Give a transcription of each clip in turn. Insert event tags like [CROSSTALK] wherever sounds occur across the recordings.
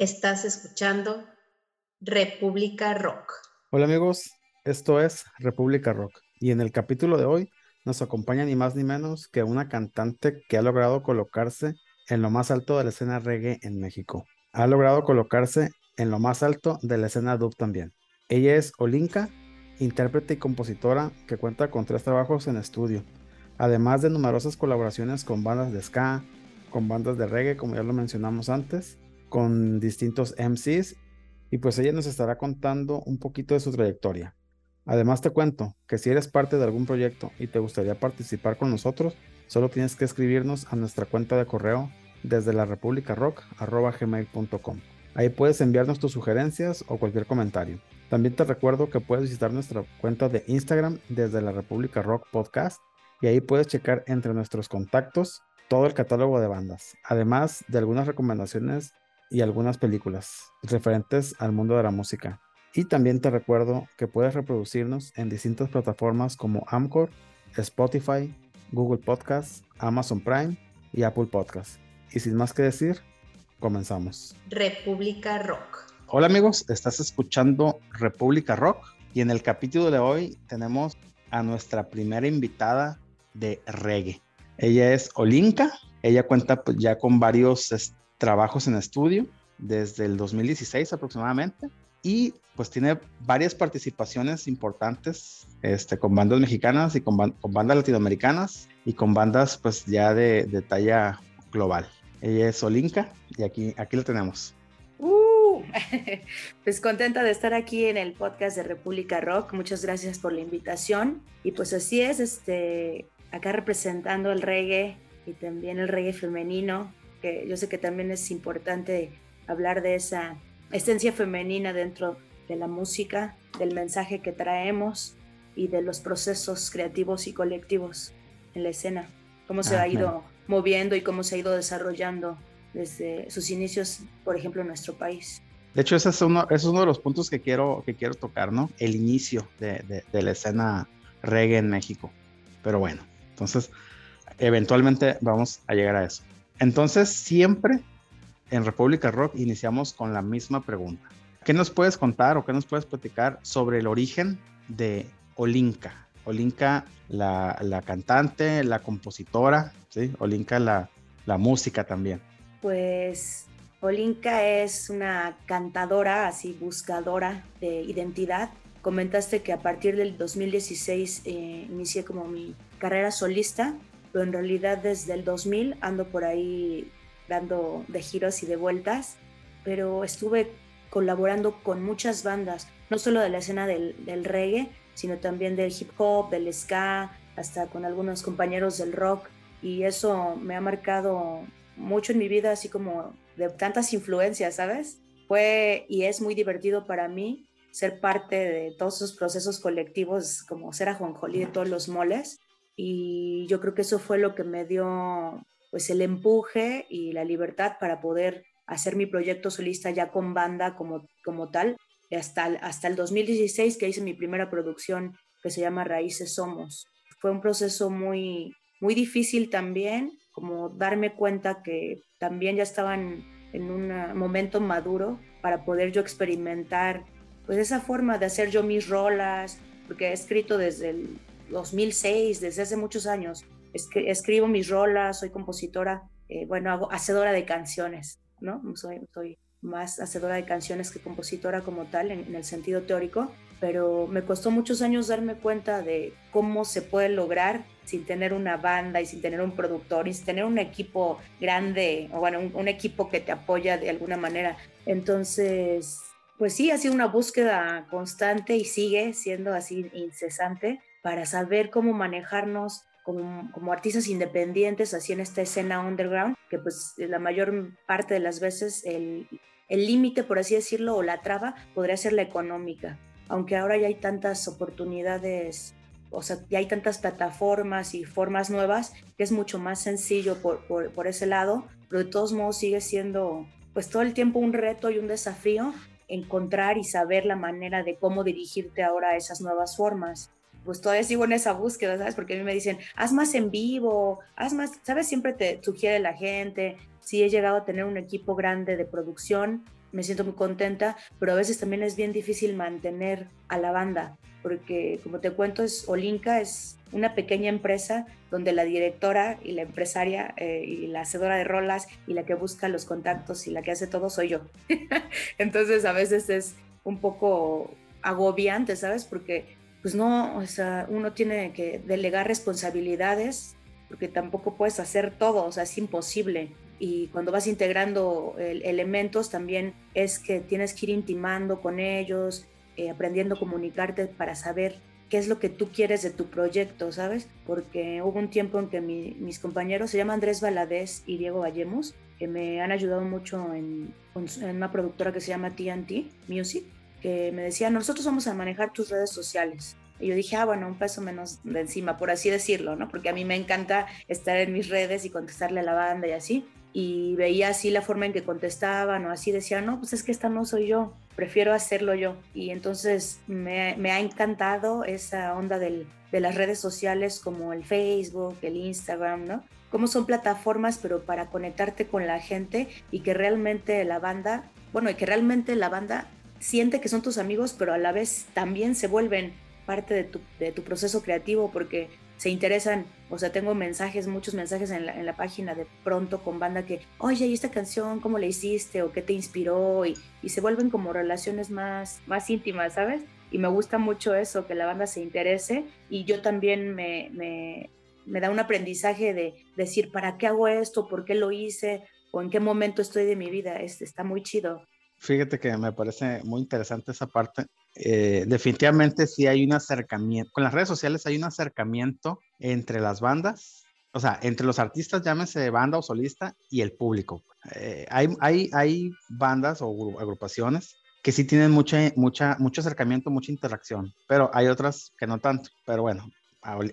Estás escuchando República Rock. Hola amigos, esto es República Rock y en el capítulo de hoy nos acompaña ni más ni menos que una cantante que ha logrado colocarse en lo más alto de la escena reggae en México. Ha logrado colocarse en lo más alto de la escena dub también. Ella es Olinka, intérprete y compositora que cuenta con tres trabajos en estudio, además de numerosas colaboraciones con bandas de ska, con bandas de reggae, como ya lo mencionamos antes, con distintos MCs y pues ella nos estará contando un poquito de su trayectoria. Además te cuento que si eres parte de algún proyecto y te gustaría participar con nosotros, solo tienes que escribirnos a nuestra cuenta de correo desde la gmail.com. Ahí puedes enviarnos tus sugerencias o cualquier comentario. También te recuerdo que puedes visitar nuestra cuenta de Instagram desde la República Rock Podcast y ahí puedes checar entre nuestros contactos todo el catálogo de bandas, además de algunas recomendaciones y algunas películas referentes al mundo de la música. Y también te recuerdo que puedes reproducirnos en distintas plataformas como Amcor, Spotify, Google Podcasts, Amazon Prime y Apple Podcasts. Y sin más que decir, comenzamos. República Rock. Hola amigos, estás escuchando República Rock y en el capítulo de hoy tenemos a nuestra primera invitada de reggae. Ella es Olinka, ella cuenta pues, ya con varios trabajos en estudio desde el 2016 aproximadamente y pues tiene varias participaciones importantes este, con bandas mexicanas y con, bandas latinoamericanas y con bandas pues ya de, talla global. Ella es Olinka y aquí, aquí la tenemos. Uh, [LAUGHS] pues contenta de estar aquí en el podcast de República Rock. Muchas gracias por la invitación. Y pues así es, este, acá representando el reggae y también el reggae femenino yo sé que también es importante hablar de esa esencia femenina dentro de la música, del mensaje que traemos y de los procesos creativos y colectivos en la escena, cómo se ha ido moviendo y cómo se ha ido desarrollando desde sus inicios, por ejemplo, en nuestro país. De hecho, ese es uno, es uno de los puntos que quiero, que quiero tocar, ¿no? El inicio de, de la escena reggae en México. Pero bueno, entonces, eventualmente vamos a llegar a eso. Entonces, siempre en República Rock iniciamos con la misma pregunta. ¿Qué nos puedes contar o qué nos puedes platicar sobre el origen de Olinka? Olinka, la, cantante, la compositora, ¿sí? Olinka, la, música también. Pues Olinka es una cantadora, así buscadora de identidad. Comentaste que a partir del 2016 eh, inicié como mi carrera solista pero en realidad desde el 2000 ando por ahí dando de giros y de vueltas, pero estuve colaborando con muchas bandas, no solo de la escena del, reggae, sino también del hip hop, del ska, hasta con algunos compañeros del rock, y eso me ha marcado mucho en mi vida, así como de tantas influencias, ¿sabes? Fue y es muy divertido para mí ser parte de todos esos procesos colectivos, como ser ajonjolí de todos los moles, y yo creo que eso fue lo que me dio pues el empuje y la libertad para poder hacer mi proyecto solista ya con banda como, como tal, hasta, hasta el 2016 que hice mi primera producción que se llama Raíces Somos. Fue un proceso muy, muy difícil también, como darme cuenta que también ya estaban en un momento maduro para poder yo experimentar pues esa forma de hacer yo mis rolas, porque he escrito desde el 2006, desde hace muchos años. escribo mis rolas, soy compositora, eh, bueno, hago hacedora de canciones, ¿no? Soy, soy más hacedora de canciones que compositora como tal en, el sentido teórico, pero me costó muchos años darme cuenta de cómo se puede lograr sin tener una banda y sin tener un productor y sin tener un equipo grande o bueno, un, un equipo que te apoya de alguna manera. Entonces, pues sí, ha sido una búsqueda constante y sigue siendo así incesante para saber cómo manejarnos como, como, artistas independientes, así en esta escena underground, que pues la mayor parte de las veces el límite, por así decirlo, o la traba podría ser la económica, aunque ahora ya hay tantas oportunidades, o sea, ya hay tantas plataformas y formas nuevas que es mucho más sencillo por, por, por ese lado, pero de todos modos sigue siendo pues todo el tiempo un reto y un desafío encontrar y saber la manera de cómo dirigirte ahora a esas nuevas formas pues todavía sigo en esa búsqueda, ¿sabes? Porque a mí me dicen, haz más en vivo, haz más, ¿sabes? Siempre te sugiere la gente. Sí he llegado a tener un equipo grande de producción, me siento muy contenta, pero a veces también es bien difícil mantener a la banda, porque como te cuento, es Olinka es una pequeña empresa donde la directora y la empresaria eh, y la hacedora de rolas y la que busca los contactos y la que hace todo soy yo. [LAUGHS] Entonces a veces es un poco agobiante, ¿sabes? Porque pues no, o sea, uno tiene que delegar responsabilidades porque tampoco puedes hacer todo, o sea, es imposible. Y cuando vas integrando elementos también es que tienes que ir intimando con ellos, eh, aprendiendo a comunicarte para saber qué es lo que tú quieres de tu proyecto, ¿sabes? Porque hubo un tiempo en que mis compañeros, se llaman Andrés Valadez y Diego Vallemos, que me han ayudado mucho en, en una productora que se llama TNT Music, que me decían, nosotros vamos a manejar tus redes sociales. Y yo dije, ah, bueno, un peso menos de encima, por así decirlo, ¿no? Porque a mí me encanta estar en mis redes y contestarle a la banda y así. Y veía así la forma en que contestaban o así decía, no, pues es que esta no soy yo, prefiero hacerlo yo. Y entonces me, me ha encantado esa onda del, de las redes sociales como el Facebook, el Instagram, ¿no? Cómo son plataformas, pero para conectarte con la gente y que realmente la banda, bueno, y que realmente la banda siente que son tus amigos, pero a la vez también se vuelven parte de tu, de tu proceso creativo porque se interesan, o sea, tengo mensajes, muchos mensajes en la, en la, página de pronto con banda que, oye, ¿y esta canción cómo la hiciste? o qué te inspiró? Y, y, se vuelven como relaciones más, más íntimas, ¿sabes? Y me gusta mucho eso, que la banda se interese y yo también me, me, me da un aprendizaje de decir, ¿para qué hago esto? ¿Por qué lo hice? ¿O en qué momento estoy de mi vida? Este, está muy chido. Fíjate que me parece muy interesante esa parte. Eh, definitivamente sí hay un acercamiento, con las redes sociales hay un acercamiento entre las bandas, o sea, entre los artistas, llámese banda o solista, y el público. Eh, hay, hay, hay bandas o agrupaciones que sí tienen mucha, mucha, mucho acercamiento, mucha interacción, pero hay otras que no tanto. Pero bueno,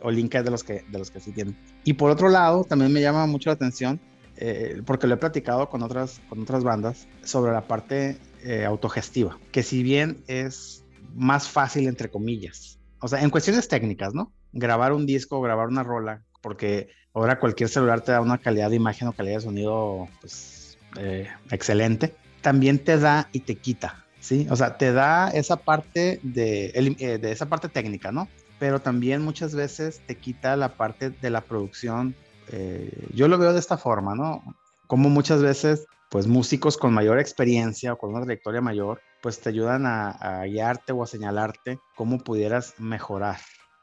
Olinka es de los que, de los que sí tienen. Y por otro lado, también me llama mucho la atención eh, porque lo he platicado con otras, con otras bandas, sobre la parte eh, autogestiva, que si bien es más fácil, entre comillas, o sea, en cuestiones técnicas, ¿no? Grabar un disco, grabar una rola, porque ahora cualquier celular te da una calidad de imagen o calidad de sonido, pues, eh, excelente, también te da y te quita, ¿sí? O sea, te da esa parte de, de esa parte técnica, ¿no? Pero también muchas veces te quita la parte de la producción eh, yo lo veo de esta forma, ¿no? Como muchas veces, pues músicos con mayor experiencia o con una trayectoria mayor, pues te ayudan a, guiarte o a señalarte cómo pudieras mejorar,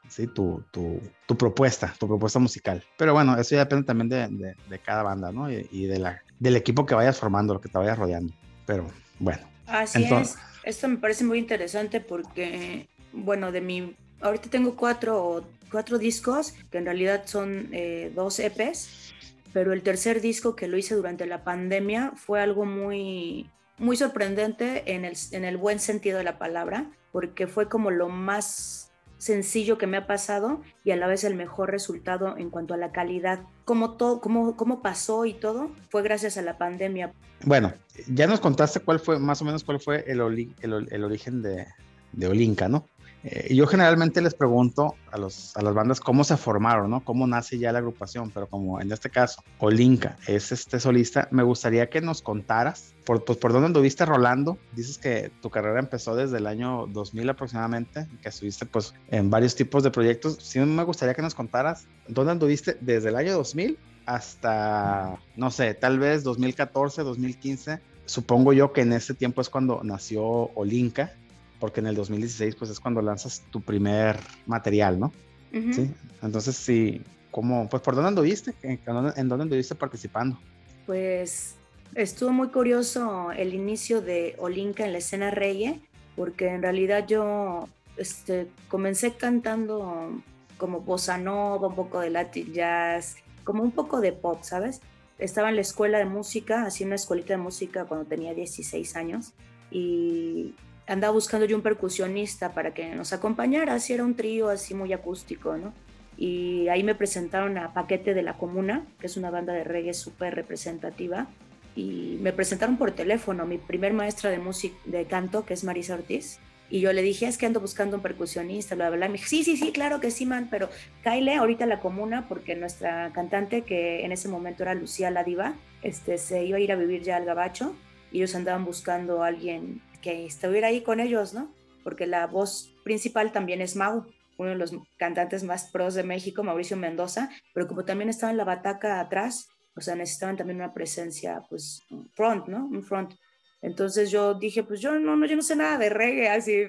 ¿sí? Tu, tu, tu, propuesta, tu propuesta musical. Pero bueno, eso ya depende también de, de, cada banda, ¿no? Y, y, de la, del equipo que vayas formando, lo que te vayas rodeando. Pero bueno. Así es. Esto me parece muy interesante porque, bueno, de mi... Ahorita tengo cuatro cuatro discos, que en realidad son eh, dos EPs, pero el tercer disco que lo hice durante la pandemia fue algo muy, muy sorprendente en el, en el buen sentido de la palabra, porque fue como lo más sencillo que me ha pasado y a la vez el mejor resultado en cuanto a la calidad. Cómo, todo, cómo, cómo pasó y todo fue gracias a la pandemia. Bueno, ya nos contaste cuál fue, más o menos cuál fue el, el, el origen de, de Olinka, ¿no? Eh, yo generalmente les pregunto a, los, a las bandas cómo se formaron, ¿no? Cómo nace ya la agrupación, pero como en este caso, Olinka es este solista, me gustaría que nos contaras por, pues, por dónde anduviste rolando. Dices que tu carrera empezó desde el año 2000 aproximadamente, que estuviste pues en varios tipos de proyectos. Sí me gustaría que nos contaras dónde anduviste desde el año 2000 hasta, no sé, tal vez 2014, 2015. Supongo yo que en ese tiempo es cuando nació Olinka porque en el 2016 pues es cuando lanzas tu primer material, ¿no? Sí. Entonces, sí, ¿cómo, pues por dónde anduviste? ¿En, en dónde anduviste participando? Pues estuvo muy curioso el inicio de Olinka en la escena reggae, porque en realidad yo este, comencé cantando como bossa nova, un poco de latin jazz, como un poco de pop, ¿sabes? Estaba en la escuela de música, hacía una escuelita de música cuando tenía 16 años y andaba buscando yo un percusionista para que nos acompañara, así era un trío así muy acústico, ¿no? Y ahí me presentaron a Paquete de la Comuna, que es una banda de reggae súper representativa, y me presentaron por teléfono mi primer maestra de música, de canto, que es Marisa Ortiz, y yo le dije, es que ando buscando un percusionista, bla, bla, bla. Me dijo, sí, sí, sí, claro que sí, man, pero Kyle ahorita a la comuna, porque nuestra cantante, que en ese momento era Lucía la Diva, este, se iba a ir a vivir ya al Gabacho, y ellos andaban buscando a alguien que estuviera ahí con ellos, ¿no? Porque la voz principal también es Mau, uno de los cantantes más pros de México, Mauricio Mendoza, pero como también estaba en la bataca atrás, o sea, necesitaban también una presencia, pues, front, ¿no? Un front. Entonces yo dije, pues yo no, no, yo no sé nada de reggae, así,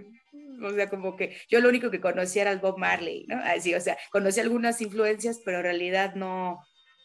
o sea, como que yo lo único que conocía era el Bob Marley, ¿no? Así, o sea, conocí algunas influencias, pero en realidad no,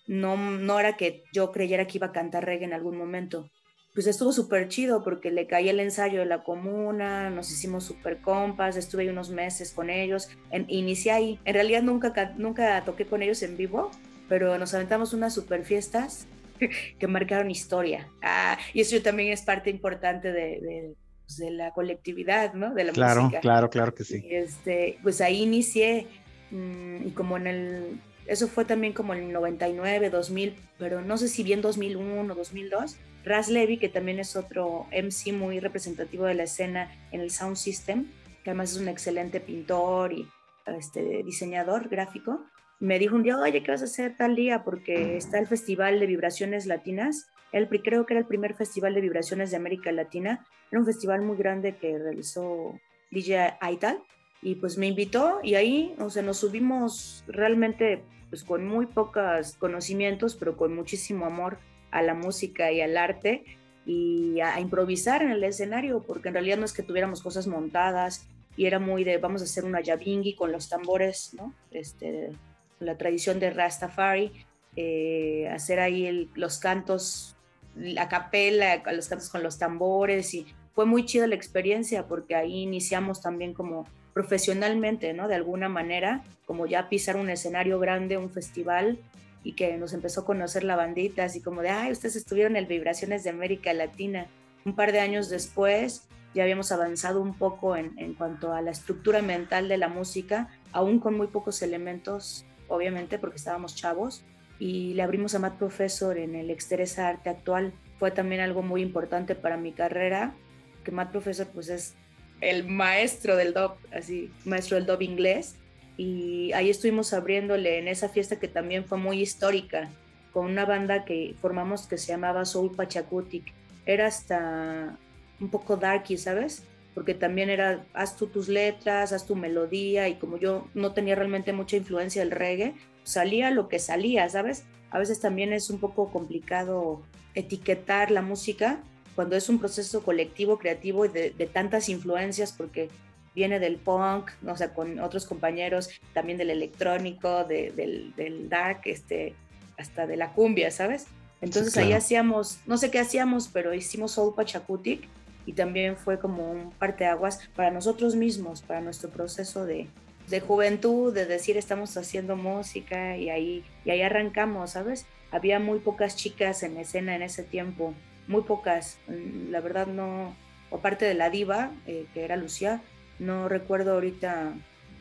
no, no era que yo creyera que iba a cantar reggae en algún momento. Pues estuvo súper chido porque le caí el ensayo de la comuna, nos hicimos súper compas, estuve unos meses con ellos, en, inicié ahí. En realidad nunca, nunca toqué con ellos en vivo, pero nos aventamos unas super fiestas [LAUGHS] que marcaron historia. Ah, y eso también es parte importante de, pues, de la colectividad, ¿no? De la claro, música. Claro, claro que sí. Este, pues ahí inicié mm, y como en el, eso fue también como el 99, 2000, pero no sé si bien 2001 o 2002, Raz Levy, que también es otro MC muy representativo de la escena en el Sound System, que además es un excelente pintor y este, diseñador gráfico, me dijo un día, oye, ¿qué vas a hacer tal día? Porque está el Festival de Vibraciones Latinas el, creo que era el primer festival de vibraciones de América Latina. Era un festival muy grande que realizó DJ Aital y pues me invitó y ahí, o sea, nos subimos realmente pues con muy pocos conocimientos, pero con muchísimo amor a la música y al arte y a, improvisar en el escenario, porque en realidad no es que tuviéramos cosas montadas y era muy de vamos a hacer una yabingi con los tambores, ¿no? Este, la tradición de Rastafari, eh, hacer ahí los cantos la capela, los cantos con los tambores y fue muy chida la experiencia porque ahí iniciamos también como profesionalmente, ¿no? De alguna manera, como ya pisar un escenario grande, un festival y que nos empezó a conocer la bandita, así como de, ay, ustedes estuvieron en Vibraciones de América Latina. Un par de años después ya habíamos avanzado un poco en, en cuanto a la estructura mental de la música, aún con muy pocos elementos, obviamente, porque estábamos chavos, y le abrimos a Matt Professor en el Exteresa Arte Actual. Fue también algo muy importante para mi carrera, que Matt Professor pues es el maestro del dub, así, maestro del dub inglés. Y ahí estuvimos abriéndole en esa fiesta que también fue muy histórica, con una banda que formamos que se llamaba Soul Pachacutic. Era hasta un poco darky, ¿sabes? Porque también era, haz tú tus letras, haz tu melodía, y como yo no tenía realmente mucha influencia del reggae, salía lo que salía, ¿sabes? A veces también es un poco complicado etiquetar la música cuando es un proceso colectivo, creativo y de, tantas influencias, porque viene del punk, o sea, con otros compañeros, también del electrónico, del, del, dark, este, hasta de la cumbia, ¿sabes? Entonces ahí hacíamos, no sé qué hacíamos, pero hicimos Soul Pachacutic y también fue como un parteaguas para nosotros mismos, para nuestro proceso de, de juventud, de decir estamos haciendo música y ahí, y ahí arrancamos, ¿sabes? Había muy pocas chicas en escena en ese tiempo, muy pocas. La verdad no, aparte de la diva, eh, que era Lucía, no recuerdo ahorita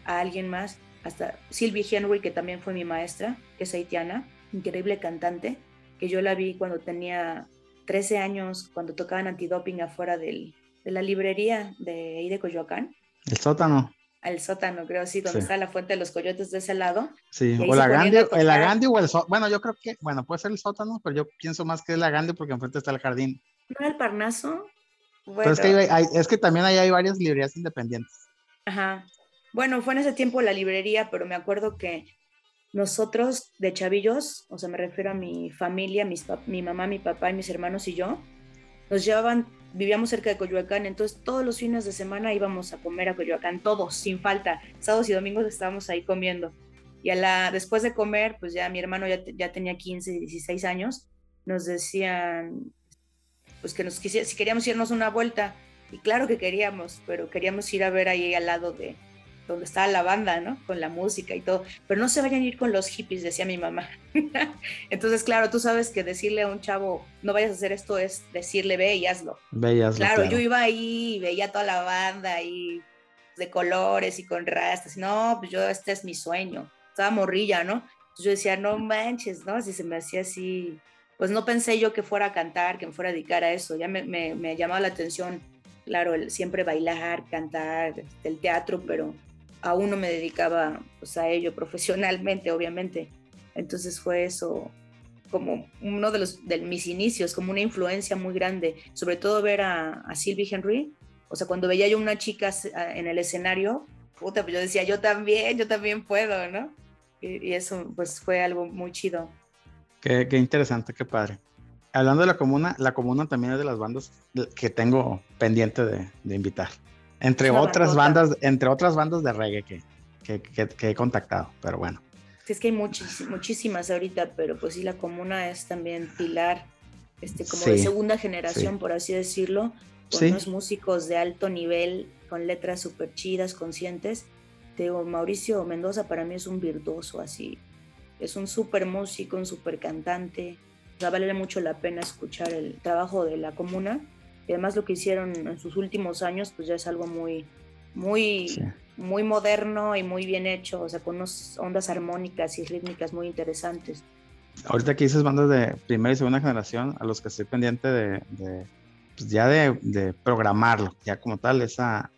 a alguien más, hasta Sylvie Henry, que también fue mi maestra, que es haitiana, increíble cantante, que yo la vi cuando tenía 13 años, cuando tocaban antidoping afuera del, de la librería de ahí de Coyoacán. El sótano al sótano, creo, sí, donde está la fuente de los coyotes de ese lado. Sí, o la Gandhi, el Agandi o el sótano. Bueno, yo creo que, bueno, puede ser el sótano, pero yo pienso más que es la Gandhi porque enfrente está el jardín. ¿No el Parnaso? Bueno. es, que es que también ahí hay varias librerías independientes. Ajá. Bueno, fue en ese tiempo la librería, pero me acuerdo que nosotros de chavillos, o sea, me refiero a mi familia, mis, mi mamá, mi papá y mis hermanos y yo, nos llevaban vivíamos cerca de Coyoacán, entonces todos los fines de semana íbamos a comer a Coyoacán, todos, sin falta. Sábados y domingos estábamos ahí comiendo. Y a la, después de comer, pues ya mi hermano ya, ya tenía 15, 16 años, nos decían, pues que nos quisiera, si queríamos irnos una vuelta. Y claro que queríamos, pero queríamos ir a ver ahí al lado de, donde estaba la banda, ¿no? Con la música y todo. Pero no se vayan a ir con los hippies, decía mi mamá. [LAUGHS] Entonces, claro, tú sabes que decirle a un chavo, no vayas a hacer esto, es decirle, ve y hazlo. Ve y hazlo claro, yo iba ahí y veía toda la banda ahí de colores y con rastas. No, pues yo, este es mi sueño. Estaba morrilla, ¿no? Entonces yo decía, no manches, ¿no? Así se me hacía así. Pues no pensé yo que fuera a cantar, que me fuera a dedicar a eso. Ya me, me, me llamaba la atención, claro, el siempre bailar, cantar, el teatro, pero aún no me dedicaba pues, a ello profesionalmente, obviamente. Entonces fue eso, como uno de, los, de mis inicios, como una influencia muy grande, sobre todo ver a, Sylvie Henry. O sea, cuando veía yo una chica en el escenario, puta, pues yo decía, yo también, yo también puedo, ¿no? Y, eso pues fue algo muy chido. Qué, interesante, qué padre. Hablando de la comuna, la comuna también es de las bandas que tengo pendiente de invitar. Entre otras bandas, entre otras bandas de reggae que, que, que, he contactado, pero bueno. es que hay muchísimas ahorita, pero pues sí, la comuna es también pilar, este, como de segunda generación, por así decirlo, con unos músicos de alto nivel, con letras súper chidas, conscientes. Teo Mauricio Mendoza para mí es un virtuoso así, es un súper músico, un súper cantante. O sea, vale mucho la pena escuchar el trabajo de la comuna y además lo que hicieron en sus últimos años, pues ya es algo muy, muy, muy moderno y muy bien hecho, o sea, con unas ondas armónicas y rítmicas muy interesantes. Ahorita que dices bandas de primera y segunda generación, a los que estoy pendiente de, pues ya de, de, programarlo, ya como tal, es a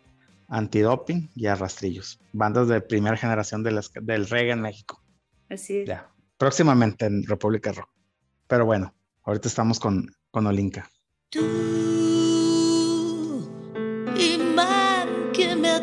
Antidoping y a Rastrillos, bandas de primera generación de del reggae en México. Así es. Ya, próximamente en República Rock. Pero bueno, ahorita estamos con, con Olinka.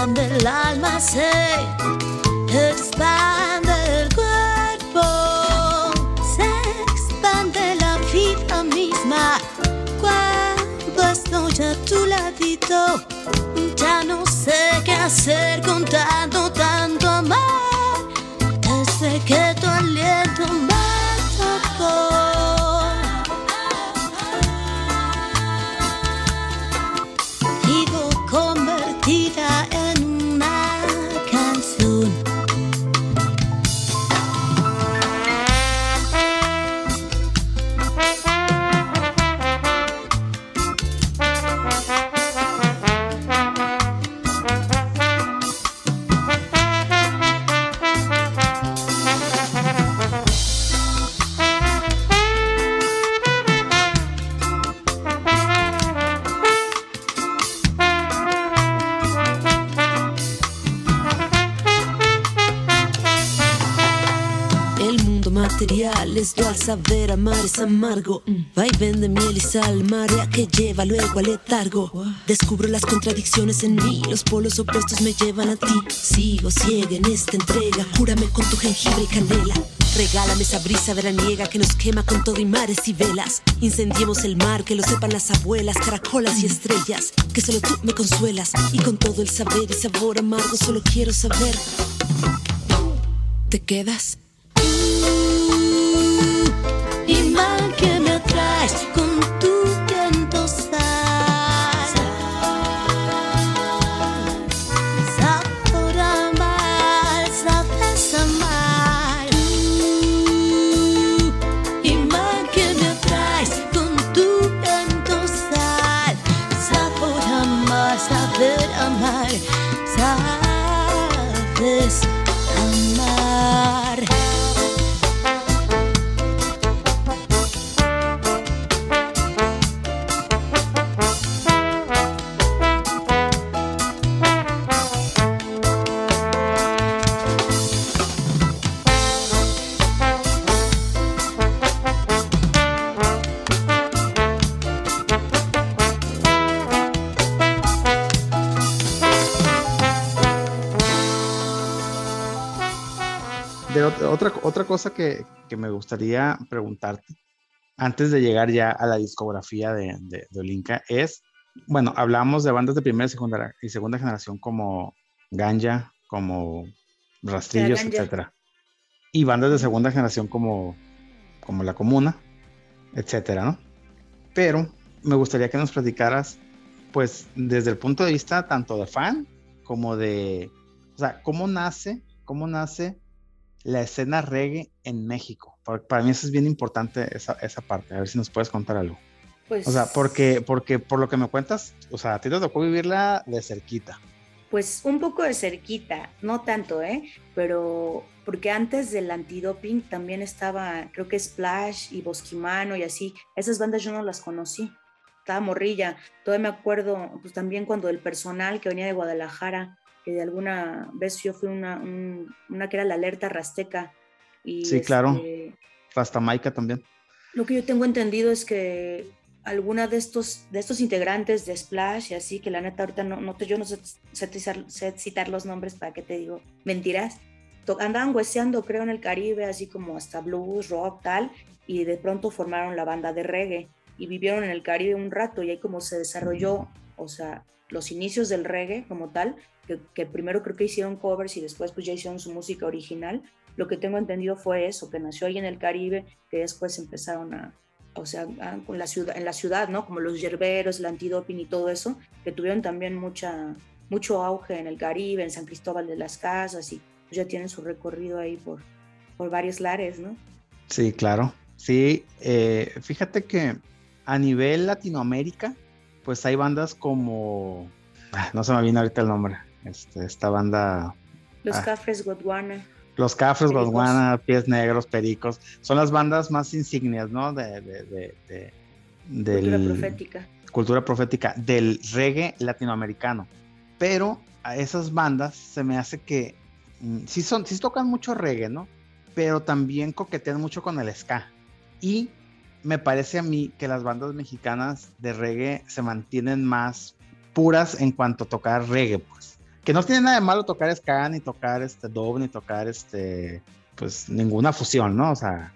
corazón del alma se expande el cuerpo, se expande la vida misma. Cuando estoy a tu ladito, ya no sé qué hacer. Al letargo. Descubro las contradicciones en mí, los polos opuestos me llevan a ti. Sigo ciega en esta entrega, júrame con tu jengibre y canela. Regálame esa brisa veraniega que nos quema con todo y mares y velas. Incendiemos el mar, que lo sepan las abuelas, caracolas y estrellas. Que solo tú me consuelas y con todo el saber y sabor amargo solo quiero saber. ¿Te quedas? Cosa que, que me gustaría preguntarte antes de llegar ya a la discografía de, de, de Olinka es, bueno, hablamos de bandas de primera y segunda, y segunda generación como Ganja, como Rastrillos, etcétera. Y bandas de segunda generación como, como La Comuna, etcétera, ¿no? Pero me gustaría que nos platicaras, pues, desde el punto de vista tanto de fan como de, o sea, cómo nace, cómo nace la escena reggae en México. Para, para mí eso es bien importante, esa, esa parte. A ver si nos puedes contar algo. Pues, O sea, porque, porque por lo que me cuentas, o sea, a ti te tocó vivirla de cerquita. Pues un poco de cerquita, no tanto, ¿eh? Pero porque antes del antidoping también estaba, creo que Splash y Bosquimano y así. Esas bandas yo no las conocí. Estaba morrilla. Todavía me acuerdo, pues también cuando el personal que venía de Guadalajara, que de alguna vez yo fui una, un- una que era la alerta Rasteca. Y Sí, claro. este, Rastamaica también. lo que yo tengo entendido es que alguna de estos, de estos integrantes de Splash y así, que la neta ahorita no, no te, yo no sé, sé citar- los nombres para que te digo mentiras, andaban hueseando creo en el Caribe, así como hasta blues, rock, tal, y de pronto formaron la banda de reggae y vivieron en el Caribe un rato y ahí como se desarrolló, o sea, los inicios del reggae como tal, que, primero creo que hicieron covers y después pues ya hicieron su música original, lo que tengo entendido fue eso, que nació ahí en el Caribe, que después empezaron a, o sea, en la ciudad, ¿no? Como los yerberos, el antidoping y todo eso, que tuvieron también mucha, mucho auge en el Caribe, en San Cristóbal de las Casas, y pues ya tienen su recorrido ahí por, por varios lares, ¿no? Sí, claro. Sí, eh, fíjate que a nivel Latinoamérica, pues hay bandas como, ah, no se me viene ahorita el nombre, este, esta banda, Los Ah. Cafres Godwana. Los Cafres, Pericos. Pies Negros, Pericos, son las bandas más insignias, ¿no? De, de, de, de- Cultura profética. cultura profética del reggae latinoamericano. Pero a esas bandas se me hace que mm, sí, son, sí tocan mucho reggae, ¿no? Pero también coquetean mucho con el ska. Y me parece a mí que las bandas mexicanas de reggae se mantienen más puras en cuanto a tocar reggae, pues. Que no tiene nada de malo tocar ska, ni tocar este dub, ni tocar este, pues ninguna fusión, ¿no? O sea,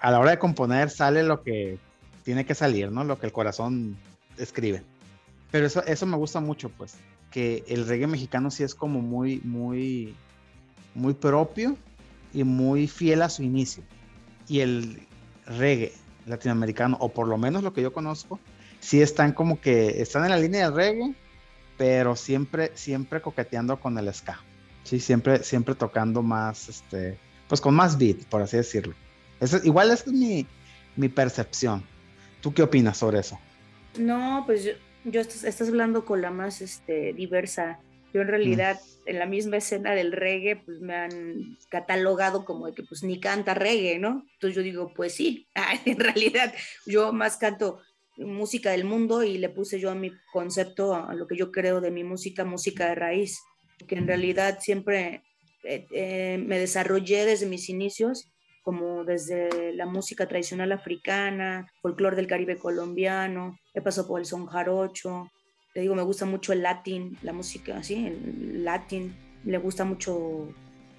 a la hora de componer sale lo que tiene que salir, ¿no? Lo que el corazón escribe. Pero eso, eso me gusta mucho, pues, que el reggae mexicano sí es como muy, muy, muy propio y muy fiel a su inicio. Y el reggae latinoamericano, o por lo menos lo que yo conozco, sí están como que están en la línea del reggae, pero siempre, siempre coqueteando con el ska. Sí, siempre, siempre tocando más, este, pues con más beat, por así decirlo. Igual es mi, mi percepción. ¿Tú qué opinas sobre eso? No, pues yo, yo estás, estás hablando con la más este, diversa. Yo en realidad en la misma escena del reggae pues me han catalogado como de que pues ni canta reggae, ¿no? Entonces yo digo, pues sí, [LAUGHS] en realidad yo más canto música del mundo y le puse yo a mi concepto, a lo que yo creo de mi música, música de raíz, que en realidad siempre eh, eh, me desarrollé desde mis inicios como desde la música tradicional africana, folclore del Caribe colombiano, he pasado por el son jarocho, te digo, me gusta mucho el latín, la música, así, el latín, le gusta mucho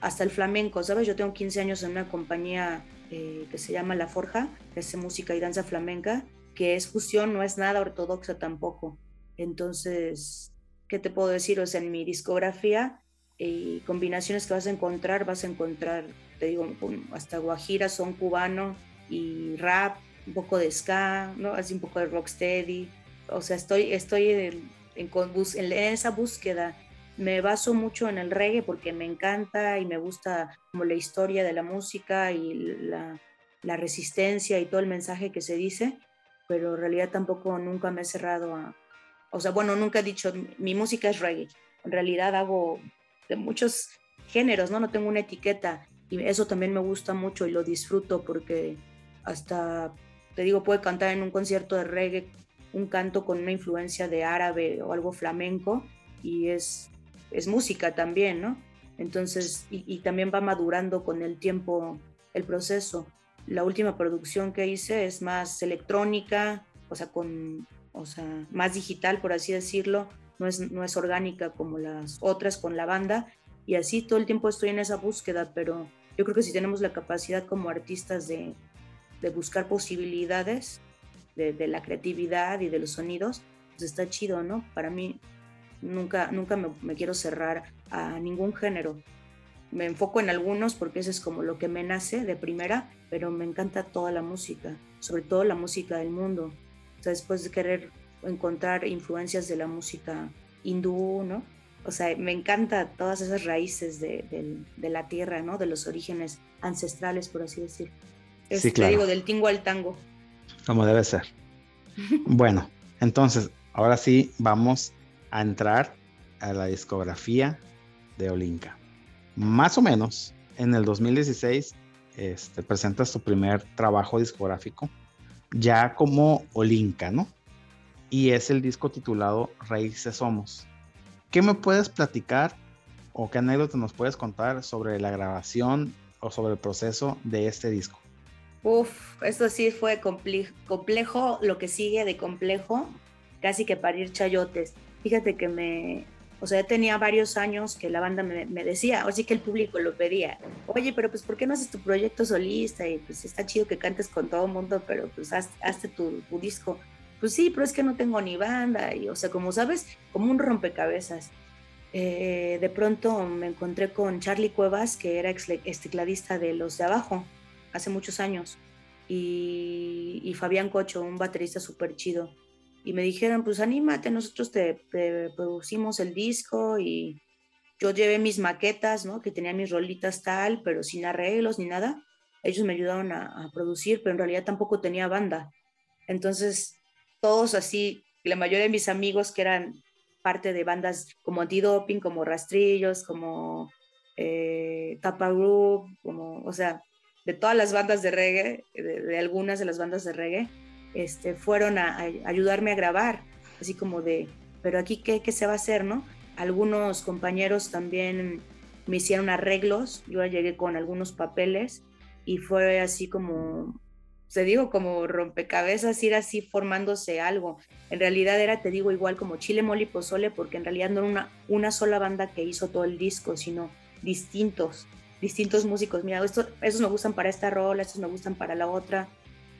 hasta el flamenco, ¿sabes? Yo tengo 15 años en una compañía eh, que se llama La Forja, que hace música y danza flamenca, que es fusión, no es nada ortodoxa tampoco. Entonces, ¿qué te puedo decir? O sea, en mi discografía y combinaciones que vas a encontrar, vas a encontrar, te digo, hasta guajira, son cubano y rap, un poco de ska, ¿no? Así un poco de rocksteady, o sea, estoy, estoy en, en, esa búsqueda. Me baso mucho en el reggae porque me encanta y me gusta como la historia de la música y la, la resistencia y todo el mensaje que se dice, pero en realidad tampoco nunca me he cerrado a, o sea, bueno, nunca he dicho, mi música es reggae. En realidad hago de muchos géneros, ¿no? No tengo una etiqueta y eso también me gusta mucho y lo disfruto porque hasta, te digo, puedo cantar en un concierto de reggae un canto con una influencia de árabe o algo flamenco y es, es música también, ¿no? Entonces, y, también va madurando con el tiempo el proceso. La última producción que hice es más electrónica, o sea, con, o sea, más digital, por así decirlo, no es, no es orgánica como las otras con la banda, y así todo el tiempo estoy en esa búsqueda, pero yo creo que si tenemos la capacidad como artistas de, de buscar posibilidades, de, la creatividad y de los sonidos, pues está chido, ¿no? Para mí nunca, nunca me, quiero cerrar a ningún género. Me enfoco en algunos porque eso es como lo que me nace de primera, pero me encanta toda la música, sobre todo la música del mundo. O sea, después de querer encontrar influencias de la música hindú, ¿no? O sea, me encanta todas esas raíces de, de, la tierra, ¿no? De los orígenes ancestrales, por así decir. sí, claro. digo, del tingo al tango. Como debe ser. [LAUGHS] bueno, entonces, ahora sí vamos a entrar a la discografía de Olinka. Más o menos en el 2016 este, presentas tu primer trabajo discográfico ya como Olinka, ¿no? Y es el disco titulado Raíces Somos. ¿Qué me puedes platicar o qué anécdota nos puedes contar sobre la grabación o sobre el proceso de este disco? Uf, esto sí fue complejo, lo que sigue de complejo, casi que parir chayotes. Fíjate que me, o sea, tenía varios años que la banda me, decía, o sí que el público lo pedía, oye, pero pues ¿por qué no haces tu proyecto solista? Y pues está chido que cantes con todo el mundo, pero pues hazte tu, disco. Pues sí, pero es que no tengo ni banda, y o sea, como sabes, como un rompecabezas. Eh, de pronto me encontré con Charlie Cuevas, que era ex, tecladista de Los de Abajo, hace muchos años, y, Fabián Cocho, un baterista súper chido. Y me dijeron, pues anímate, nosotros te, producimos el disco y yo llevé mis maquetas, ¿no? Que tenía mis rolitas tal, pero sin arreglos ni nada. Ellos me ayudaron a, producir, pero en realidad tampoco tenía banda. Entonces, todos así, la mayoría de mis amigos que eran parte de bandas como Antidoping, como Rastrillos, como eh, Tapa Group, como, o sea, de todas las bandas de reggae, de, algunas de las bandas de reggae, este, fueron a, ayudarme a grabar, así como de, pero aquí qué, qué se va a hacer, ¿no? Algunos compañeros también me hicieron arreglos, yo llegué con algunos papeles y fue así como, se digo, como rompecabezas, ir así formándose algo. En realidad era, te digo, igual como Chile, Moli, Pozole, porque en realidad no era una, una sola banda que hizo todo el disco, sino distintos distintos músicos, mira, esto, esos me gustan para esta rola, estos me gustan para la otra.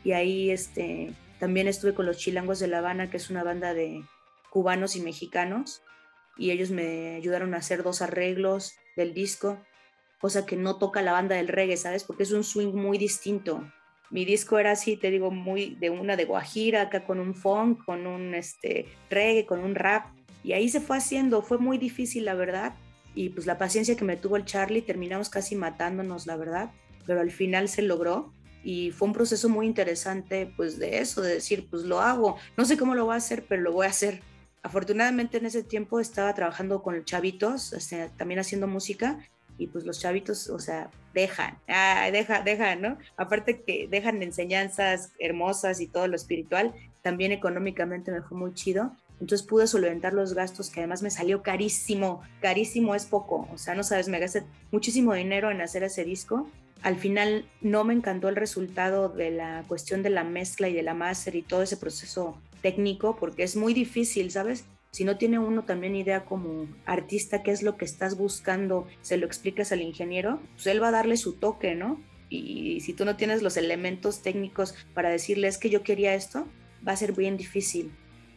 Y ahí este, también estuve con los Chilangos de La Habana, que es una banda de cubanos y mexicanos, y ellos me ayudaron a hacer dos arreglos del disco, cosa que no toca la banda del reggae, ¿sabes? Porque es un swing muy distinto. Mi disco era así, te digo, muy de una de guajira, acá con un funk, con un este, reggae, con un rap. Y ahí se fue haciendo, fue muy difícil, la verdad, y pues la paciencia que me tuvo el Charlie, terminamos casi matándonos, la verdad, pero al final se logró y fue un proceso muy interesante, pues de eso, de decir, pues lo hago, no sé cómo lo voy a hacer, pero lo voy a hacer. Afortunadamente en ese tiempo estaba trabajando con chavitos, este, también haciendo música, y pues los chavitos, o sea, dejan, ah, deja, dejan, ¿no? Aparte que dejan enseñanzas hermosas y todo lo espiritual, también económicamente me fue muy chido entonces pude solventar los gastos que además me salió carísimo, carísimo es poco, o sea, no sabes, me gasté muchísimo dinero en hacer ese disco al final no me encantó el resultado de la cuestión de la mezcla y de la máster y todo ese proceso técnico, porque es muy difícil, ¿sabes? Si no tiene uno también idea como artista qué es lo que estás buscando, se lo explicas al ingeniero, pues él va a darle su toque, ¿no? Y si tú no tienes los elementos técnicos para decirle es que yo quería esto, va a ser bien difícil.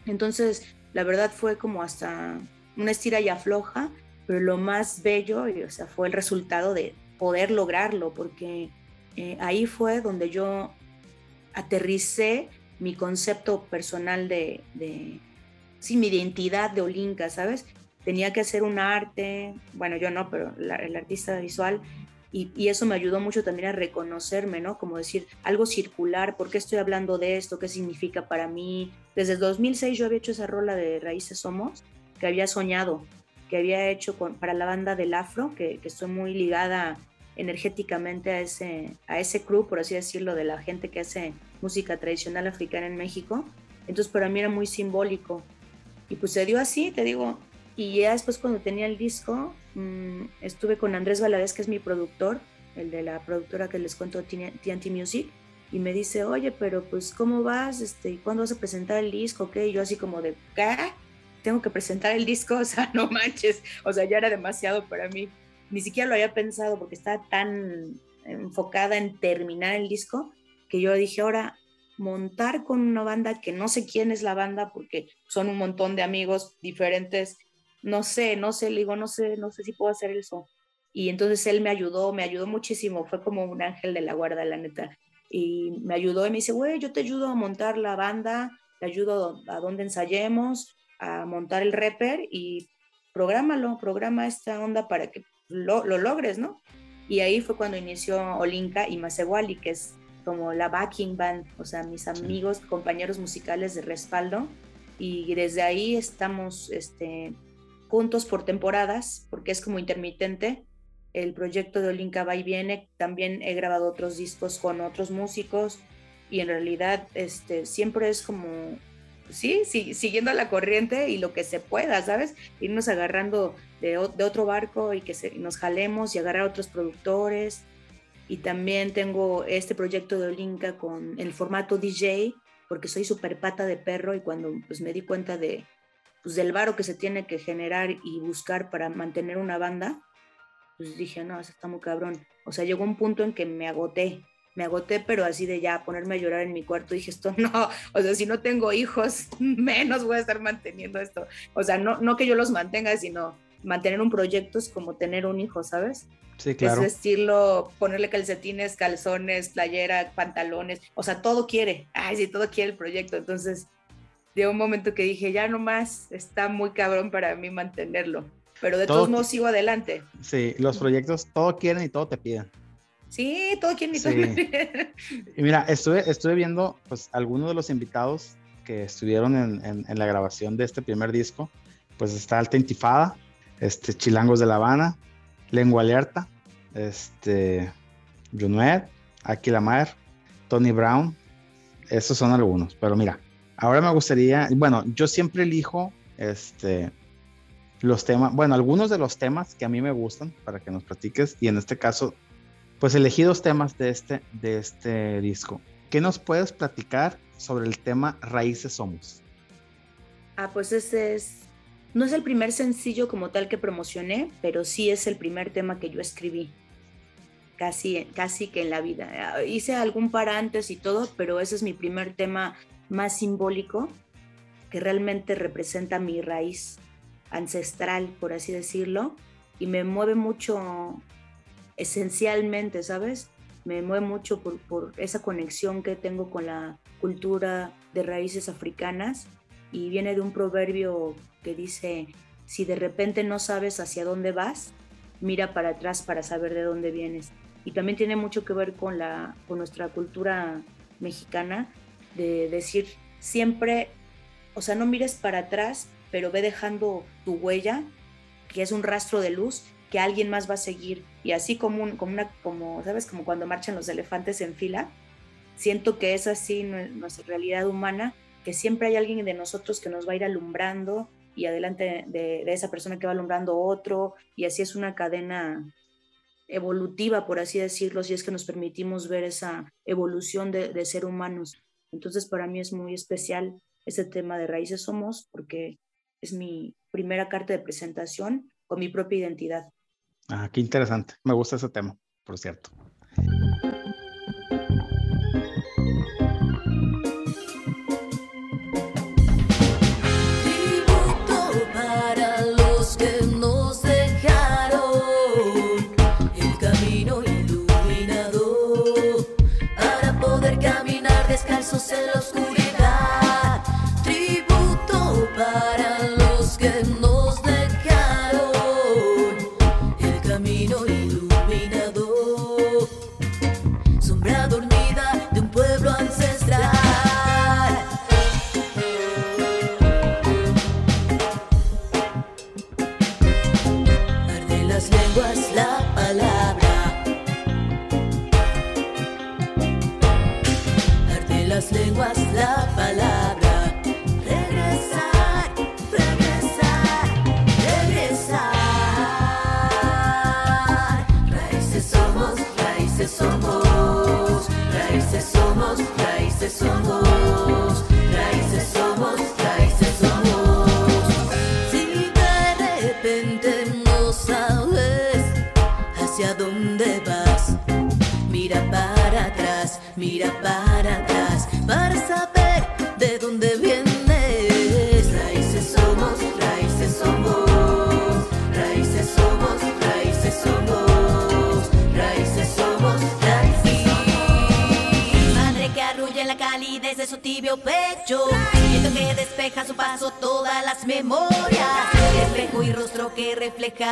Entonces, la verdad fue como hasta una estira y afloja, pero lo más bello, o sea, fue el resultado de poder lograrlo, porque eh, ahí fue donde yo aterricé mi concepto personal de, sí, mi identidad de Olinka, ¿sabes? Tenía que hacer un arte, bueno, yo no, pero el artista visual, y, eso me ayudó mucho también a reconocerme, ¿no? Como decir, algo circular, ¿por qué estoy hablando de esto? ¿Qué significa para mí? Desde el 2006 yo había hecho esa rola de Raíces Somos, que había soñado, que había hecho para la banda del Afro, que, que estoy muy ligada energéticamente a ese, a ese crew, por así decirlo, de la gente que hace música tradicional africana en México. Entonces para mí era muy simbólico. Y pues se dio así, te digo. Y ya después cuando tenía el disco, mmm, estuve con Andrés Valadez, que es mi productor, el de la productora que les cuento, TNT Music, y me dice, oye, pero pues ¿cómo vas? Este, ¿Cuándo vas a presentar el disco? ¿Qué? Y yo así como de, ¿qué? Tengo que presentar el disco, [LAUGHS] o sea, no manches, o sea, ya era demasiado para mí ni siquiera lo había pensado porque estaba tan enfocada en terminar el disco que yo dije, ahora montar con una banda que no sé quién es la banda porque son un montón de amigos diferentes, no sé, no sé, le digo, no sé, no sé si puedo hacer eso. Y entonces él me ayudó, me ayudó muchísimo, fue como un ángel de la guarda, la neta. Y me ayudó y me dice, güey, yo te ayudo a montar la banda, te ayudo a donde ensayemos, a montar el rapper y prográmalo, programa esta onda para que lo, logres, ¿no? Y ahí fue cuando inició Olinka y Masewali, que es como la backing band, o sea, mis amigos, compañeros musicales de respaldo. Y desde ahí estamos este, juntos por temporadas, porque es como intermitente. El proyecto de Olinka va y viene. También he grabado otros discos con otros músicos y en realidad este, siempre es como sí, sí, siguiendo la corriente y lo que se pueda, ¿sabes? Irnos agarrando de, otro barco y que nos jalemos y agarrar a otros productores. Y también tengo este proyecto de Olinka con el formato DJ, porque soy súper pata de perro y cuando pues, me di cuenta de, pues, del varo que se tiene que generar y buscar para mantener una banda, pues dije, no, eso está muy cabrón. O sea, llegó un punto en que me agoté, me agoté, pero así de ya ponerme a llorar en mi cuarto, dije, esto no, [LAUGHS] o sea, si no tengo hijos, [LAUGHS] menos voy a estar manteniendo esto. O sea, no, no que yo los mantenga, sino mantener un proyecto es como tener un hijo, ¿sabes? Sí, claro. Es vestirlo, ponerle calcetines, calzones, playera, pantalones, o sea, todo quiere. Ay, sí, todo quiere el proyecto. Entonces, de un momento que dije, ya nomás está muy cabrón para mí mantenerlo. Pero de todos modos sigo adelante. Sí, los proyectos todo quieren y todo te piden. Sí, todo quien sí. [LAUGHS] Y mira, estuve, estuve viendo pues algunos de los invitados que estuvieron en, en, la grabación de este primer disco. Pues está Alta Intifada, este, Chilangos de La Habana, Lengua Alerta, este, Junuet, Aki Lamar, Tony Brown. Esos son algunos. Pero mira, ahora me gustaría, bueno, yo siempre elijo este, los temas, bueno, algunos de los temas que a mí me gustan para que nos platiques. Y en este caso pues elegí dos temas de este, de este disco. ¿Qué nos puedes platicar sobre el tema Raíces Somos? Ah, pues ese es, no es el primer sencillo como tal que promocioné, pero sí es el primer tema que yo escribí. Casi, casi que en la vida. Hice algún par antes y todo, pero ese es mi primer tema más simbólico que realmente representa mi raíz ancestral, por así decirlo, y me mueve mucho esencialmente, ¿sabes? Me mueve mucho por, esa conexión que tengo con la cultura de raíces africanas y viene de un proverbio que dice, si de repente no sabes hacia dónde vas, mira para atrás para saber de dónde vienes. Y también tiene mucho que ver con, la, con nuestra cultura mexicana de decir siempre, o sea, no mires para atrás, pero ve dejando tu huella, que es un rastro de luz, que alguien más va a seguir. Y así como, un, como una, como, ¿sabes? Como cuando marchan los elefantes en fila, siento que es así nuestra realidad humana, que siempre hay alguien de nosotros que nos va a ir alumbrando y adelante de, esa persona que va alumbrando otro, y así es una cadena evolutiva, por así decirlo, si es que nos permitimos ver esa evolución de, de ser humanos. Entonces, para mí es muy especial ese tema de Raíces Somos porque es mi primera carta de presentación con mi propia identidad. Ah, qué interesante. Me gusta ese tema, por cierto.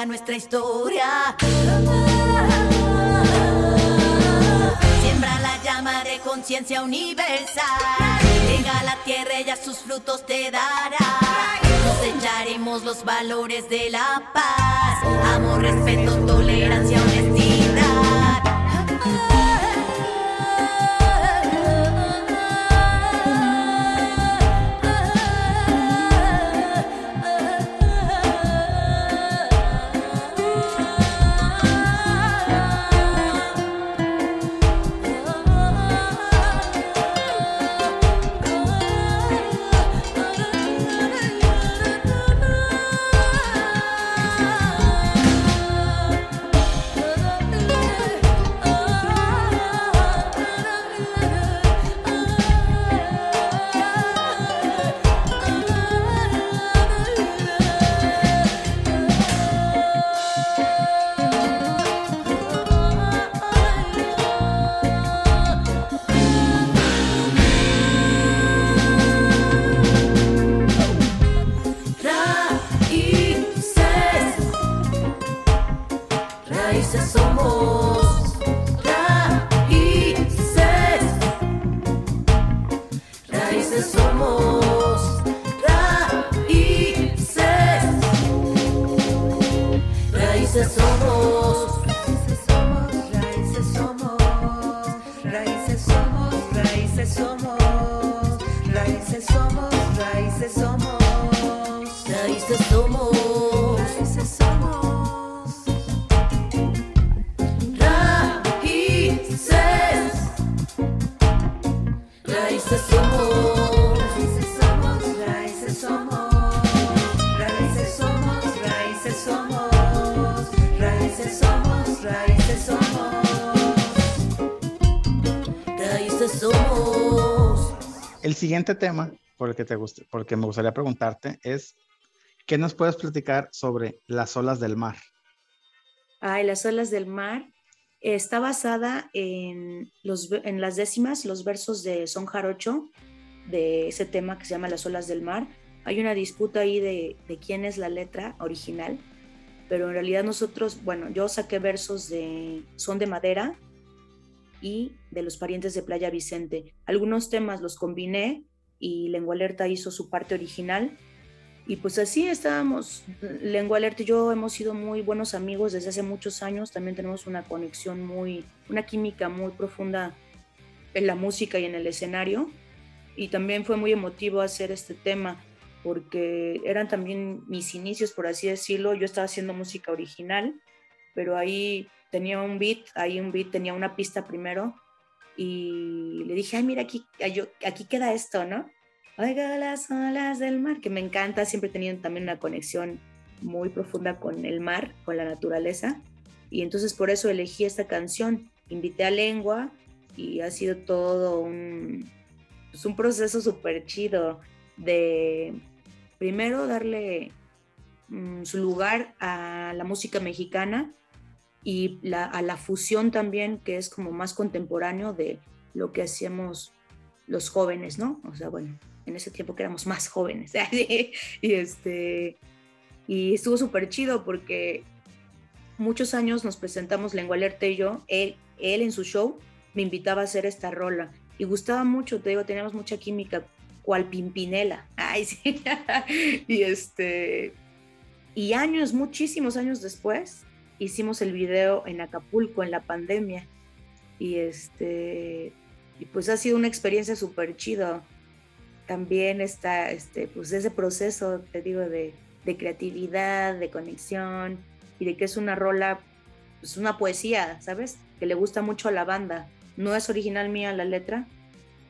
Nuestra historia. Siembra la llama de conciencia universal. Llega a la tierra, ella sus frutos te dará. Cosecharemos los valores de la paz. Amor, respeto, tolerancia, honestidad. Siguiente tema por el que te guste, porque me gustaría preguntarte es, ¿qué nos puedes platicar sobre las olas del mar? Ay, las olas del mar está basada en, los, en las décimas, los versos de Son Jarocho, de ese tema que se llama Las olas del mar. Hay una disputa ahí de, de quién es la letra original, pero en realidad nosotros, bueno, yo saqué versos de Son de Madera, y de los parientes de Playa Vicente. Algunos temas los combiné y Lengua Alerta hizo su parte original. Y pues así estábamos, Lengua Alerta y yo hemos sido muy buenos amigos desde hace muchos años, también tenemos una conexión muy, una química muy profunda en la música y en el escenario. Y también fue muy emotivo hacer este tema porque eran también mis inicios, por así decirlo. Yo estaba haciendo música original, pero ahí tenía un beat, ahí un beat, tenía una pista primero y le dije, ay, mira, aquí, aquí queda esto, ¿no? Oiga las olas del mar, que me encanta, siempre he tenido también una conexión muy profunda con el mar, con la naturaleza, y entonces por eso elegí esta canción, invité a Lengua y ha sido todo un, pues un proceso súper chido de primero darle mm, su lugar a la música mexicana y a la fusión también, que es como más contemporáneo de lo que hacíamos los jóvenes, ¿no? O sea, bueno, en ese tiempo que éramos más jóvenes. [LAUGHS] y, este, y estuvo súper chido porque muchos años nos presentamos Lengua Alerta y yo, él, él en su show me invitaba a hacer esta rola y gustaba mucho, te digo, teníamos mucha química, cual Pimpinela. [LAUGHS] Ay, sí. y este, y años, muchísimos años después, hicimos el video en Acapulco en la pandemia y este y pues ha sido una experiencia súper chida. También está este pues ese proceso, te digo, de, de, creatividad, de conexión y de que es una rola, pues una poesía, ¿sabes? Que le gusta mucho a la banda. No es original mía la letra,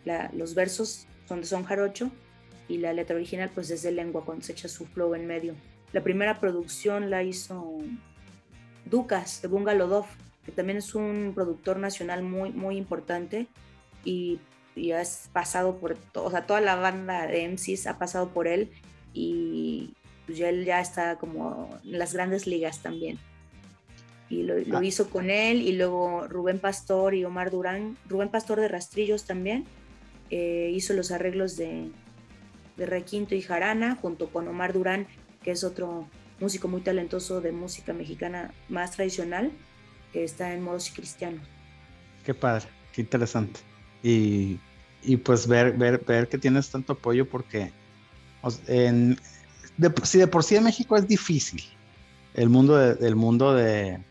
la, los versos son de Son Jarocho y la letra original pues es de lengua cuando se echa su flow en medio. La primera producción la hizo Ducas de Bungalodov, que también es un productor nacional muy, muy importante y, y has pasado por, o sea, toda la banda de MCs ha pasado por él y pues ya él ya está como en las grandes ligas también. Y lo, lo, ah. hizo con él y luego Rubén Pastor y Omar Durán, Rubén Pastor de Rastrillos también, eh, hizo los arreglos de, de Requinto y Jarana junto con Omar Durán, que es otro músico muy talentoso de música mexicana más tradicional, que está en modos cristianos. Qué padre, qué interesante. Y, y pues ver, ver, ver que tienes tanto apoyo porque si de por sí en México es difícil el mundo, de, mundo de,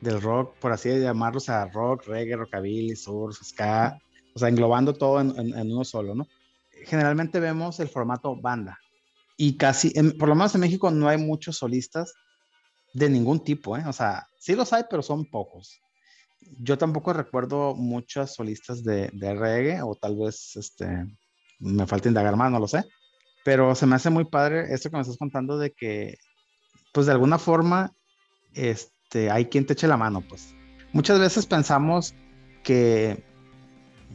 del rock, por así llamarlo, o sea, rock, reggae, rockabilly, surf, ska, o sea, englobando todo en uno solo, ¿no? Generalmente vemos el formato banda, y casi, por lo menos en México no hay muchos solistas de ningún tipo, ¿eh? O sea, sí los hay, pero son pocos. Yo tampoco recuerdo muchas solistas de, de reggae, o tal vez este, me falta indagar más, no lo sé. Pero se me hace muy padre esto que me estás contando de que, pues de alguna forma, este, hay quien te eche la mano, pues. Muchas veces pensamos que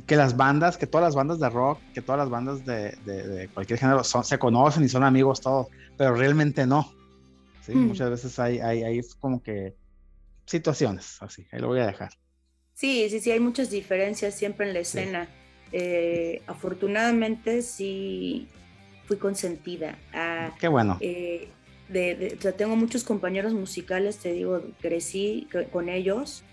que las bandas, que todas las bandas de rock, que todas las bandas de, cualquier género son, se conocen y son amigos todos, pero realmente no. ¿sí? Mm. Muchas veces hay, hay, hay, como que situaciones así, ahí lo voy a dejar. Sí, sí, sí, hay muchas diferencias siempre en la escena. Eh, afortunadamente sí fui consentida. Qué bueno. Eh, de, tengo muchos compañeros musicales, te digo, crecí con ellos.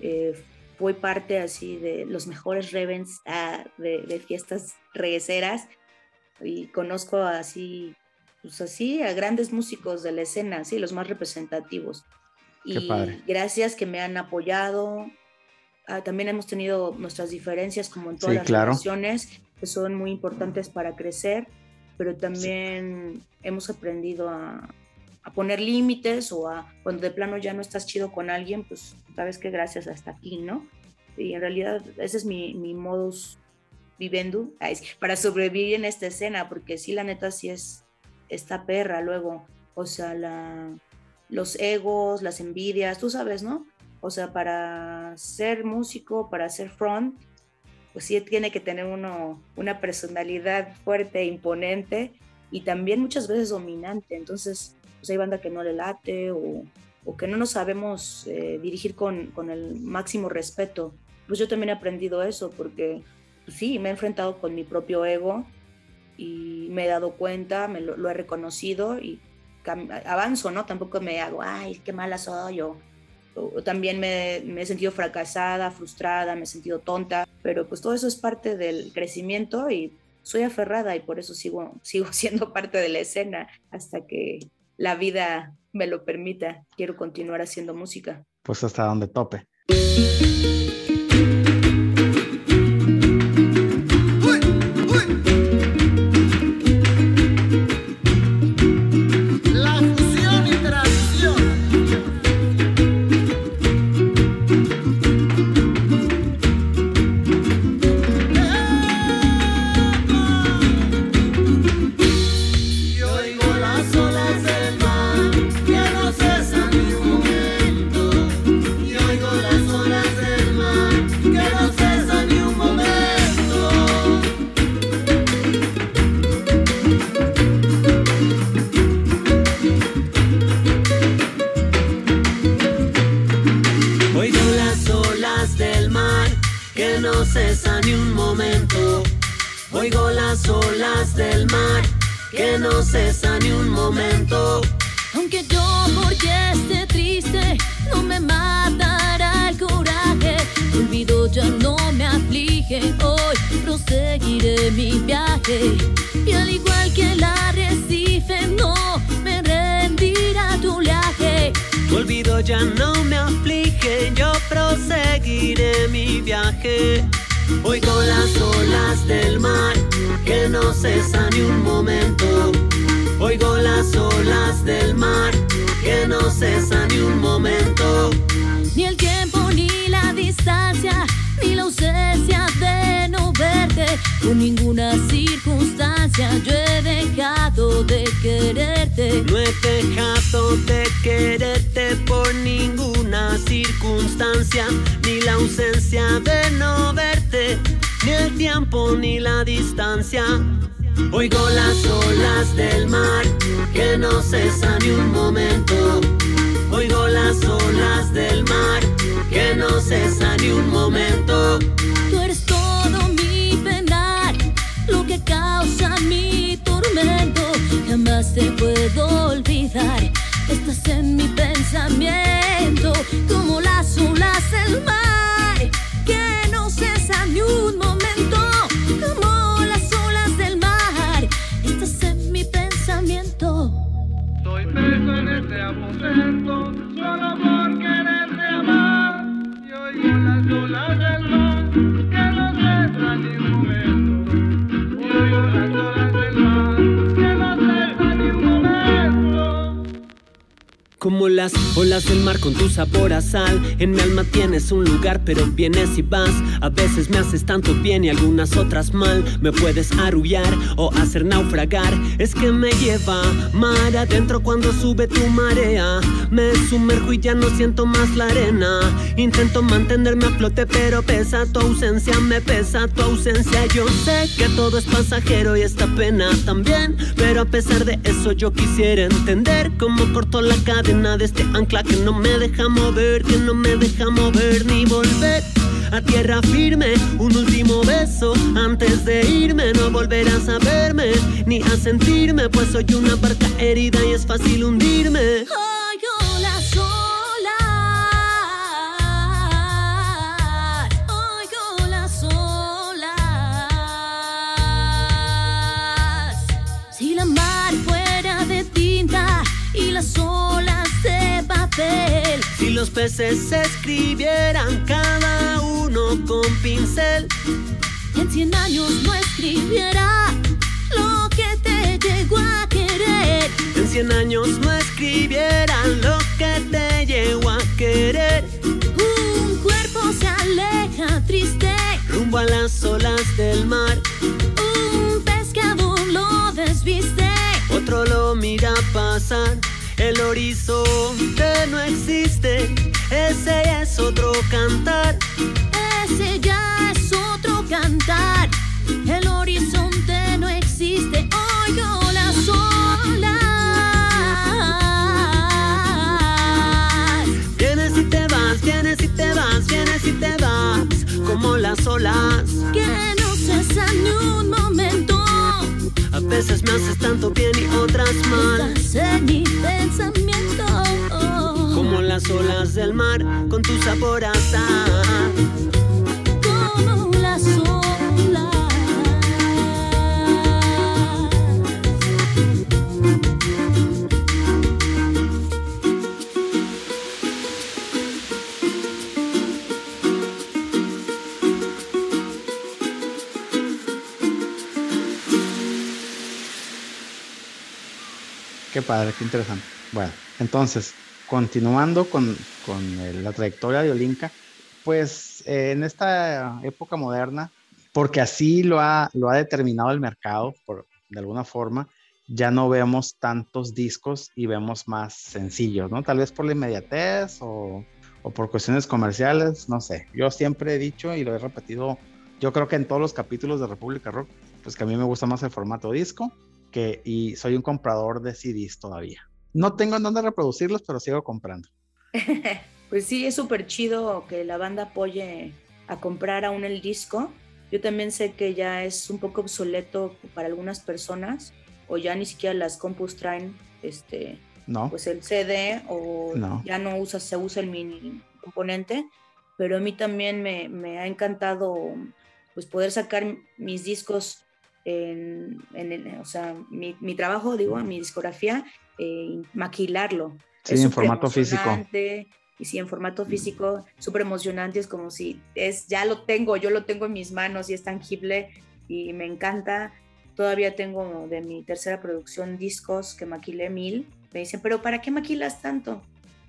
Eh, fui parte así de los mejores revens ah, de, fiestas regueceras y conozco así, pues así a grandes músicos de la escena, sí, los más representativos. y gracias que me han apoyado. Ah, también hemos tenido nuestras diferencias como en todas las relaciones que son muy importantes para crecer, pero también hemos aprendido a, a poner límites o a cuando de plano ya no estás chido con alguien, pues sabes que gracias hasta aquí, ¿no? Y en realidad ese es mi, mi modus vivendi para sobrevivir en esta escena, porque sí, la neta sí es esta perra luego, o sea, la, los egos, las envidias, tú sabes, ¿no? O sea, para ser músico, para ser front, pues sí tiene que tener uno una personalidad fuerte, imponente y también muchas veces dominante. Entonces, pues hay banda que no le late o, o que no nos sabemos eh, dirigir con, con, el máximo respeto. Pues yo también he aprendido eso porque pues sí, me he enfrentado con mi propio ego y me he dado cuenta, me lo, he reconocido y avanzo, ¿no? Tampoco me hago, ay, qué mala soy yo. O, también me, me, he sentido fracasada, frustrada, me he sentido tonta, pero pues todo eso es parte del crecimiento y soy aferrada y por eso sigo, [LAUGHS] sigo siendo parte de la escena hasta que la vida me lo permita, quiero continuar haciendo música. Pues hasta donde tope. Oigo las olas En mi alma tienes un lugar pero vienes y vas. A veces me haces tanto bien y algunas otras mal. Me puedes arrullar o hacer naufragar. Es que me lleva mar adentro cuando sube tu marea Me sumerjo y ya no siento más la arena. Intento mantenerme a flote pero pesa. Tu ausencia Me pesa tu ausencia. Yo sé que todo es pasajero y esta pena también. Pero a pesar de eso yo quisiera entender Cómo corto la cadena de este ancla que no me deja mover, que no me deja mover ni volver. A tierra firme. Un último beso antes de irme, no volverás a verme ni a sentirme, pues soy una barca herida y es fácil hundirme. Peces escribieran cada uno con pincel, en cien años no escribiera lo que te llegó a querer. en cien años no escribieran lo que te llegó a querer. Un cuerpo se aleja triste, Rumbo a las olas del mar, un pescador lo desviste. otro lo mira pasar. El horizonte no existe, ese es otro cantar. Ese ya es otro cantar. El horizonte no existe. Oigo las olas. Vienes y te vas, vienes y te vas, vienes y te vas, como las olas. Que no cesan ni un momento. A veces me haces tanto bien y otras mal, Estás en mi pensamiento. Como las olas del mar con tu sabor a sal. Como las olas. Qué padre, qué interesante. Bueno, entonces, continuando con, con el- la trayectoria de Olinka, pues eh, en esta época moderna, porque así lo ha, lo ha determinado el mercado, por, de alguna forma, ya no vemos tantos discos y vemos más sencillos, ¿no? Tal vez por la inmediatez o, o por cuestiones comerciales, no sé. Yo siempre he dicho y lo he repetido, yo creo que en todos los capítulos de República Rock, pues que a mí me gusta más el formato disco que, y soy un comprador de CDs todavía. No tengo en dónde reproducirlos, pero sigo comprando. [LAUGHS] Pues sí, es súper chido que la banda apoye a comprar aún el disco. yo también sé que ya es un poco obsoleto para algunas personas o ya ni siquiera las compus traen este, No, pues el CD o No. ya no usa, se usa el mini componente, pero a mí también me, me ha encantado pues poder sacar mis discos en, en el- o sea, mi, mi trabajo, digo, mi discografía, eh, maquilarlo. Sí, Es en formato físico. Y sí, en formato físico, súper emocionante, es como si es, ya lo tengo, yo lo tengo en mis manos y es tangible y me encanta. Todavía tengo de mi tercera producción discos que maquilé mil. Me dicen, pero ¿para qué maquilas tanto?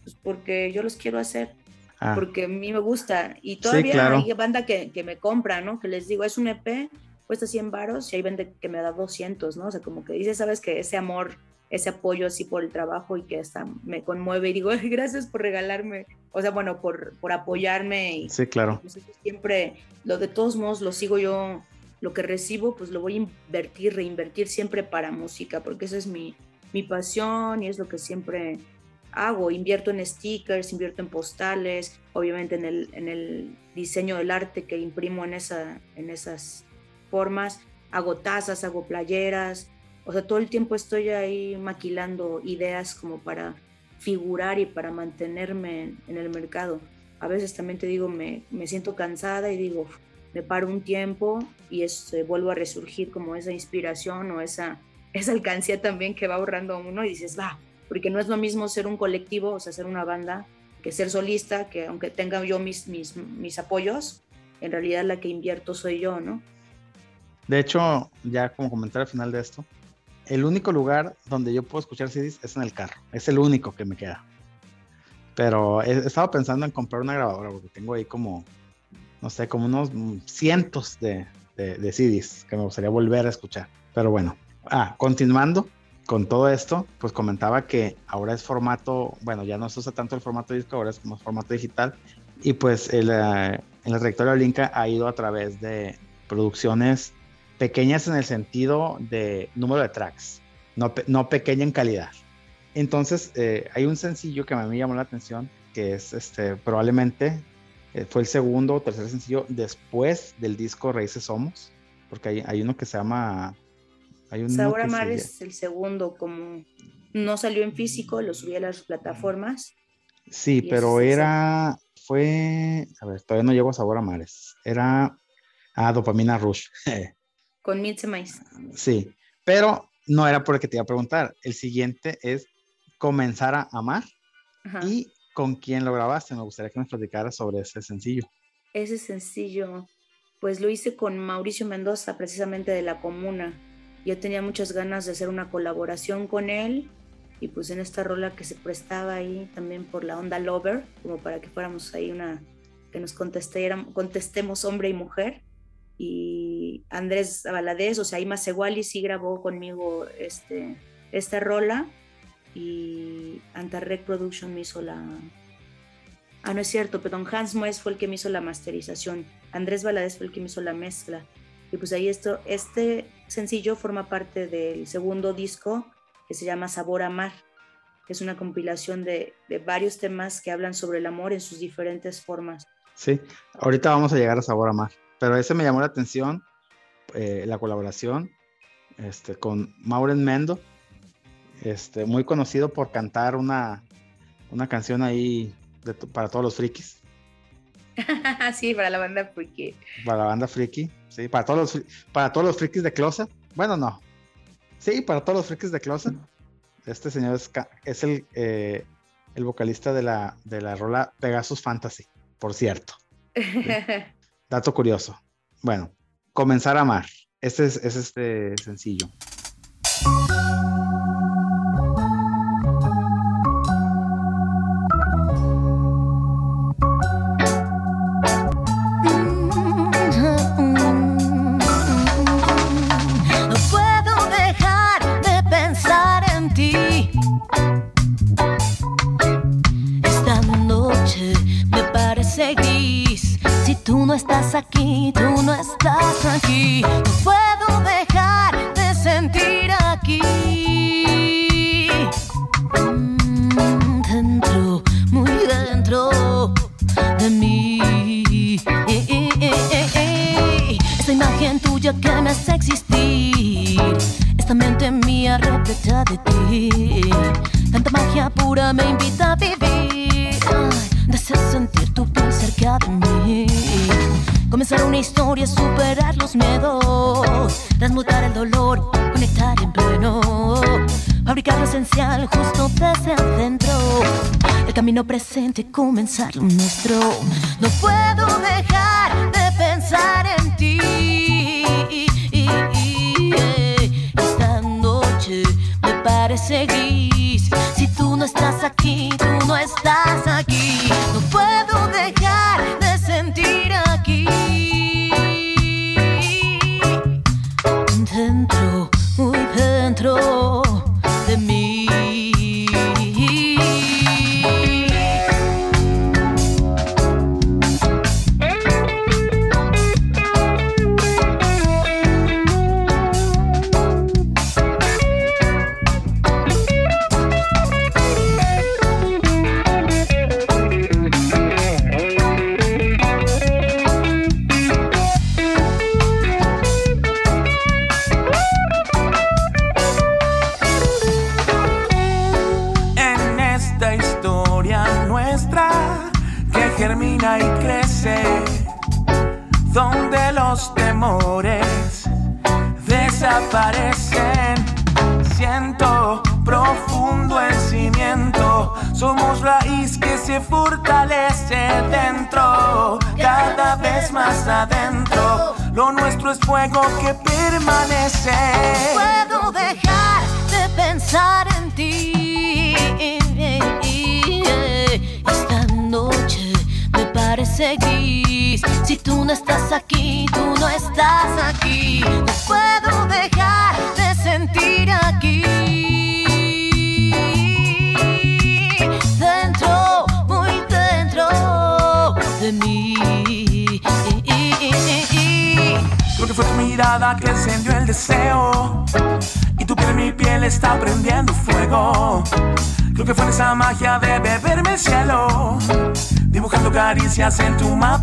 Pues porque yo los quiero hacer, Ah, porque a mí me gusta. Y todavía claro. hay banda que, que me compra, ¿no? Que les digo, es un EP, cuesta 100 varos y hay vende que me da 200, ¿no? O sea, como que dice, sabes que ese amor, ese apoyo así por el trabajo y que hasta me conmueve y digo, [LAUGHS] "Ay, gracias por regalarme, o sea, bueno, por, por apoyarme y, sí, claro. pues eso siempre, lo de todos modos lo sigo yo, lo que recibo, pues lo voy a invertir, reinvertir siempre para música, porque esa es mi, mi pasión y es lo que siempre hago. Invierto en stickers, invierto en postales, obviamente en el, en el diseño del arte que imprimo en, esa, en esas formas. Hago tazas, hago playeras, o sea, todo el tiempo estoy ahí maquilando ideas como para figurar y para mantenerme en, el mercado a veces también te digo, me, me siento cansada y digo, me paro un tiempo y es, eh, vuelvo a resurgir como esa inspiración o esa, esa alcancía también que va ahorrando uno y dices, va, porque no es lo mismo ser un colectivo, o sea, ser una banda, que ser solista, que aunque tenga yo mis, mis, mis apoyos, en realidad la que invierto soy yo, ¿no? De hecho, ya como comentario al final de esto, el único lugar donde yo puedo escuchar CDs es en el carro. Es el único que me queda. Pero he, estado pensando en comprar una grabadora porque tengo ahí como, no sé, como unos cientos de, de, CDs que me gustaría volver a escuchar. Pero bueno, ah, continuando con todo esto, pues comentaba que ahora es formato, bueno, ya no se usa tanto el formato disco, ahora es como formato digital. Y pues el, eh, en la trayectoria de Linka ha ido a través de producciones pequeñas en el sentido de número de tracks, no, no pequeña en calidad. Entonces, eh, hay un sencillo que a mí me llamó la atención, que es este, probablemente eh, fue el segundo o tercer sencillo después del disco Raíces Somos, porque hay, hay uno que se llama... Hay uno Sabor que a Mar se- es el segundo, como no salió en físico, lo subí a las plataformas. Sí, pero era, fue, a ver, todavía no llego a Sabor a Mares, era, ah, Dopamina Rush, [LAUGHS] Con Milce Maíz. sí, pero no era por el que te iba a preguntar, el siguiente es Comenzar a Amar, Ajá. ¿Y con quién lo grabaste? Me gustaría que nos platicaras sobre ese sencillo. Ese sencillo, pues lo hice con Mauricio Mendoza, precisamente de La Comuna. Yo tenía muchas ganas de hacer una colaboración con él y pues en esta rola que se prestaba ahí también por la onda Lover, como para que fuéramos ahí una, que nos contestéramos- contestemos hombre y mujer. Y Andrés Valadez, o sea, Ima Seguali sí grabó conmigo este, esta rola y Antarrec Production me hizo la, Ah, no es cierto, perdón, Hans Moes fue el que me hizo la masterización, Andrés Valadez fue el que me hizo la mezcla. Y pues ahí esto, este sencillo forma parte del segundo disco que se llama Sabor a Mar, que es una compilación de, de varios temas que hablan sobre el amor en sus diferentes formas. Sí, ahorita vamos a llegar a Sabor a Mar, pero ese me llamó la atención, eh, la colaboración este, con Mauren Mendo, este, muy conocido por cantar una, una canción ahí de para todos los frikis, [LAUGHS] sí, para la banda porque para la banda friki, sí, para todos los, para todos los frikis de Closet, bueno, no, sí, para todos los frikis de Closet, este señor es, es el, eh, el vocalista de la, de la rola Pegasus Fantasy, por cierto. [LAUGHS] Dato curioso. Bueno, comenzar a amar. Este es, es este sencillo.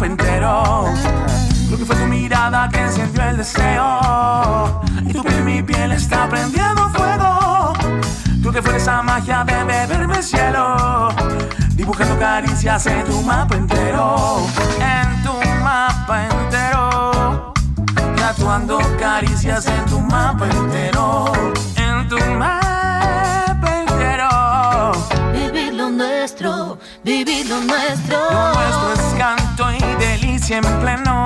Mapa entero. Creo que fue tu mirada que encendió el deseo. Y tu piel mi piel está prendiendo fuego. Creo que fue esa magia de beberme el cielo. Dibujando caricias en tu mapa entero. En tu mapa entero. Tatuando caricias en tu mapa entero. Delicia en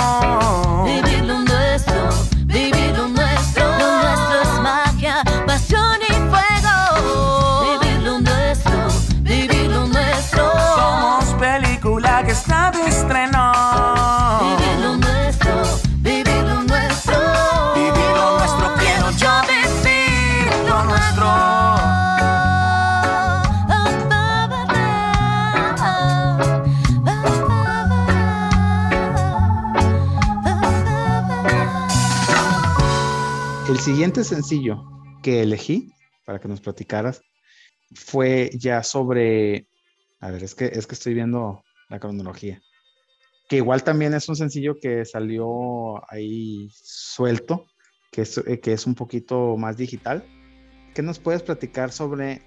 siguiente sencillo que elegí para que nos platicaras fue ya sobre, a ver, es que, es que estoy viendo la cronología, que igual también es un sencillo que salió ahí suelto, que es, eh, que es un poquito más digital. ¿Qué nos puedes platicar sobre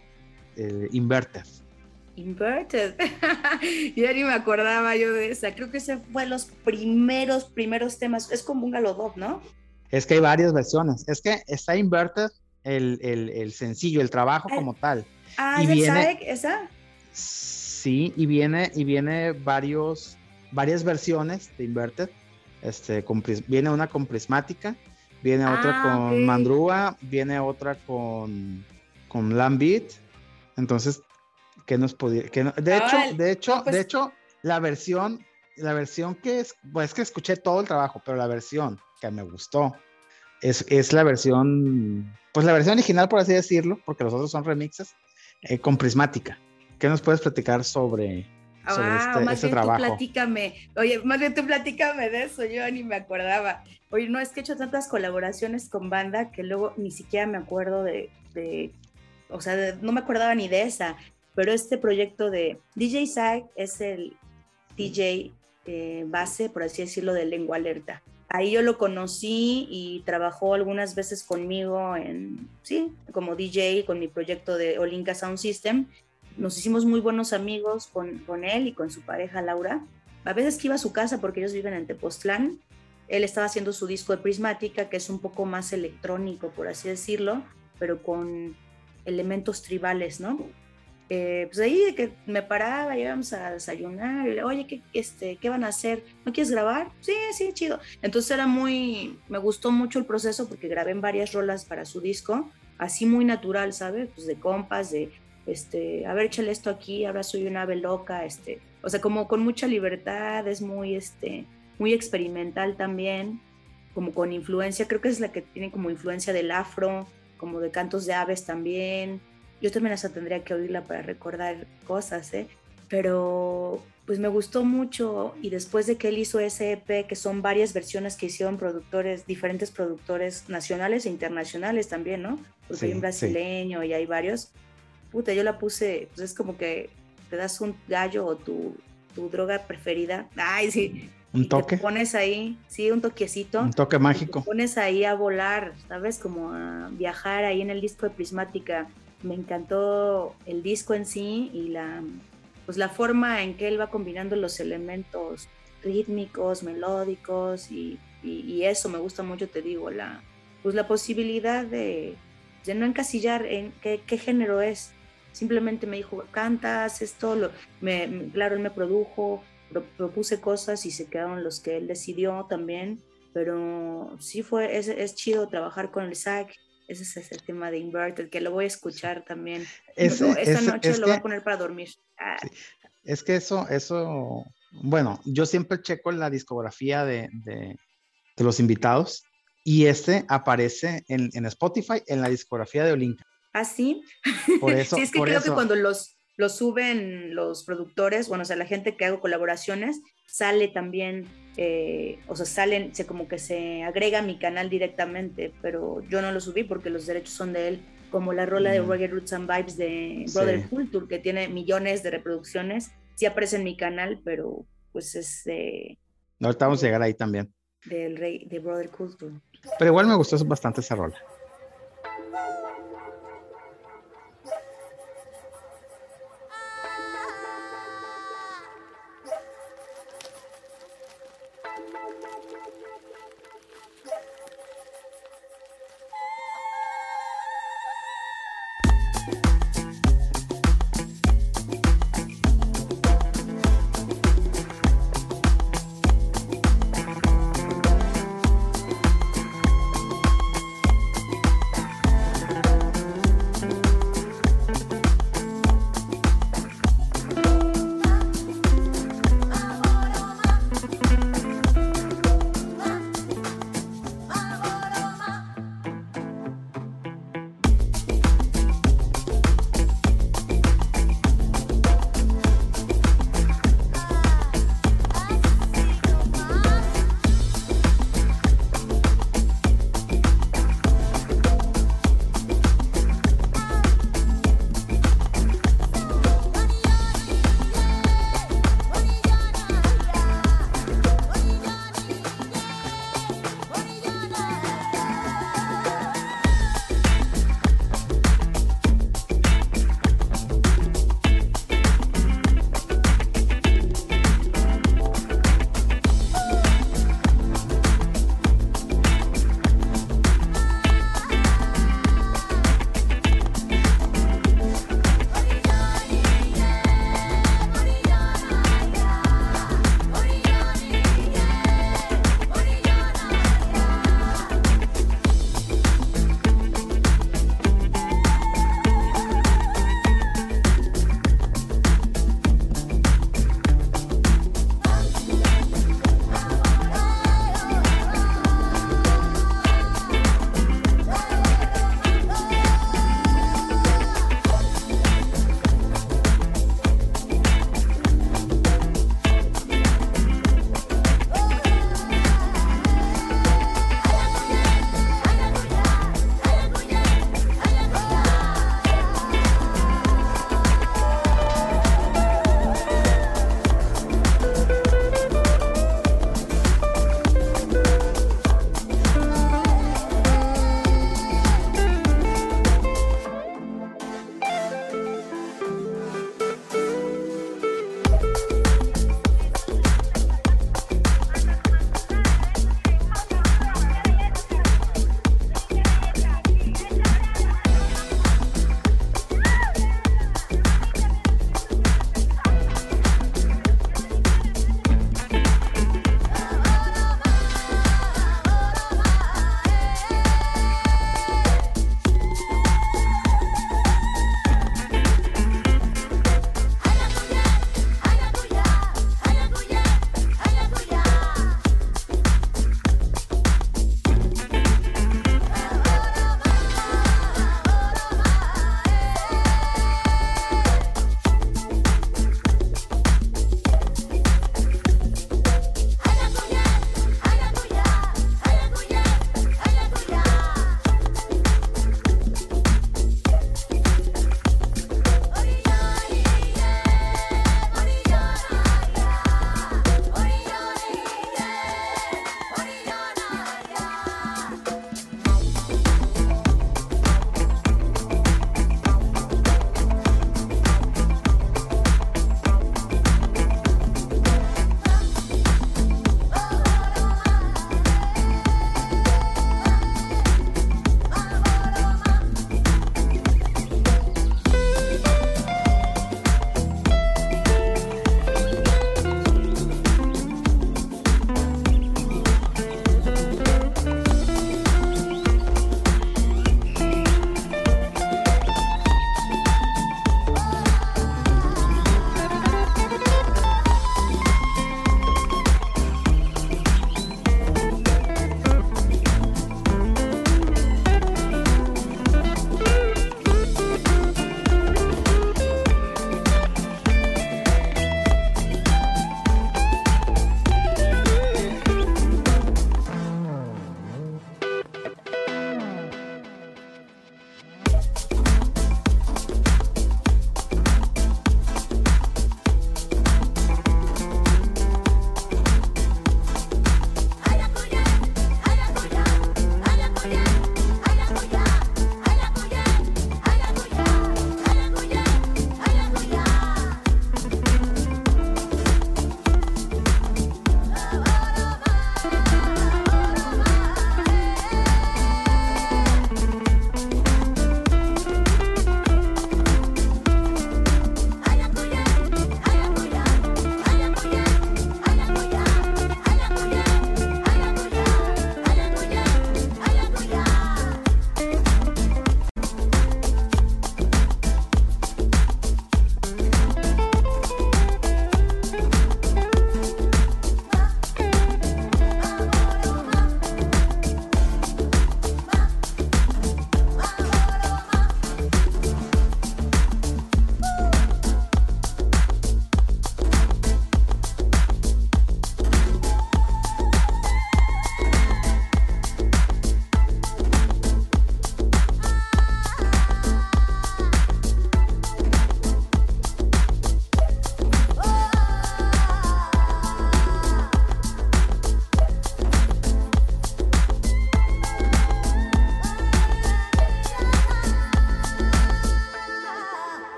eh, Inverted? Inverted. [LAUGHS] ya ni me acordaba yo de esa. Creo que ese fue los primeros, primeros temas. Es como un galodop, ¿no? Es que hay varias versiones. Es que está Inverted el, el, el sencillo, el trabajo Ah, como tal. Ah, Y ¿es el viene- Saek, esa? Sí, y viene, y viene varios, varias versiones de Inverted. Este, con viene una con prismática, viene otra Ah, con ok. Mandrúa, viene otra con, con Lambit. Entonces, ¿qué nos podía? qué no- de hecho, de hecho, No, pues- de hecho, la versión, la versión que es, pues es que escuché todo el trabajo, pero la versión que me gustó es, es la versión, pues la versión original, por así decirlo, porque los otros son remixes, eh, con prismática. ¿Qué nos puedes platicar sobre, sobre Ah, este, más este bien tú trabajo? platícame. Oye, más bien tú platícame de eso, yo ni me acordaba. Oye, no, es que he hecho tantas colaboraciones con banda que luego ni siquiera me acuerdo de, de- o sea, de- no me acordaba ni de esa, pero este proyecto de DJ Sai es el DJ eh, base, por así decirlo, de Lengua Alerta. Ahí yo lo conocí y trabajó algunas veces conmigo en, sí, como DJ con mi proyecto de Olinka Sound System. Nos hicimos muy buenos amigos con, con él y con su pareja Laura. A veces que iba a su casa porque ellos viven en Tepoztlán. Él estaba haciendo su disco de Prismática, que es un poco más electrónico, por así decirlo, pero con elementos tribales, ¿no? Eh, pues ahí de que me paraba, íbamos a desayunar, y, oye, ¿qué, este, ¿qué van a hacer? ¿No quieres grabar? Sí, sí, chido. Entonces era muy, me gustó mucho el proceso porque grabé en varias rolas para su disco, así muy natural, ¿sabes? Pues de compas, de, este, a ver, échale esto aquí, ahora soy una ave loca, este, o sea, como con mucha libertad, es muy, este, muy experimental también, como con influencia, creo que es la que tiene como influencia del afro, como de cantos de aves también, yo también hasta tendría que oírla para recordar cosas, ¿eh? Pero pues me gustó mucho y después de que él hizo ese EP, que son varias versiones que hicieron productores, diferentes productores nacionales e internacionales también, ¿no? Porque hay un brasileño y hay varios. Puta, yo la puse, pues es como que te das un gallo o tu, tu droga preferida. Ay, sí. Un toque. Te pones ahí, sí, un toquecito. Un toque mágico. Te pones ahí a volar, ¿sabes? Como a viajar ahí en el disco de Prismática me encantó el disco en sí y la, pues la forma en que él va combinando los elementos rítmicos, melódicos y, y, eso me gusta mucho, te digo, la, pues la posibilidad de, de no encasillar en qué, género es. Simplemente me dijo, cantas esto, lo, me, claro, él me produjo, propuse cosas y se quedaron los que él decidió también, pero sí fue, es, es chido trabajar con el SAC ese es el tema de Inverted, que lo voy a escuchar también. Esta noche lo voy a poner para dormir. Ah. Es que eso, eso, bueno, yo siempre checo la discografía de, de, los invitados y este aparece en, en, Spotify en la discografía de Olinka. ¿Ah, sí? Por eso. [LAUGHS] sí, es que creo que cuando los, los suben los productores, bueno, o sea, la gente que hago colaboraciones, sale también eh, o sea, salen, se como que se agrega a mi canal directamente, pero yo no lo subí porque los derechos son de él, como la rola de Reggae Roots and Vibes de Brother Culture, que tiene millones de reproducciones, sí aparece en mi canal, pero pues es de... No, ahorita vamos a llegar ahí también. Del rey, de Brother Culture. Pero igual me gustó bastante esa rola.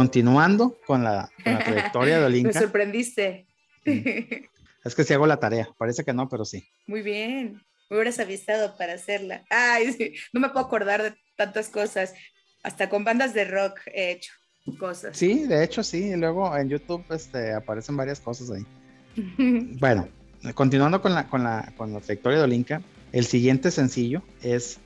Continuando con la, con la [LAUGHS] trayectoria de Me Olinka. sorprendiste. Es que sí hago la tarea, parece que no, pero sí. Muy bien. Me hubieras avisado para hacerla. Ay, sí, no me puedo acordar de tantas cosas. Hasta con bandas de rock he hecho cosas. Sí, de hecho sí, y luego en YouTube este, aparecen varias cosas ahí. [LAUGHS] Bueno, continuando con la, con la, con la trayectoria de Olinka, el siguiente sencillo es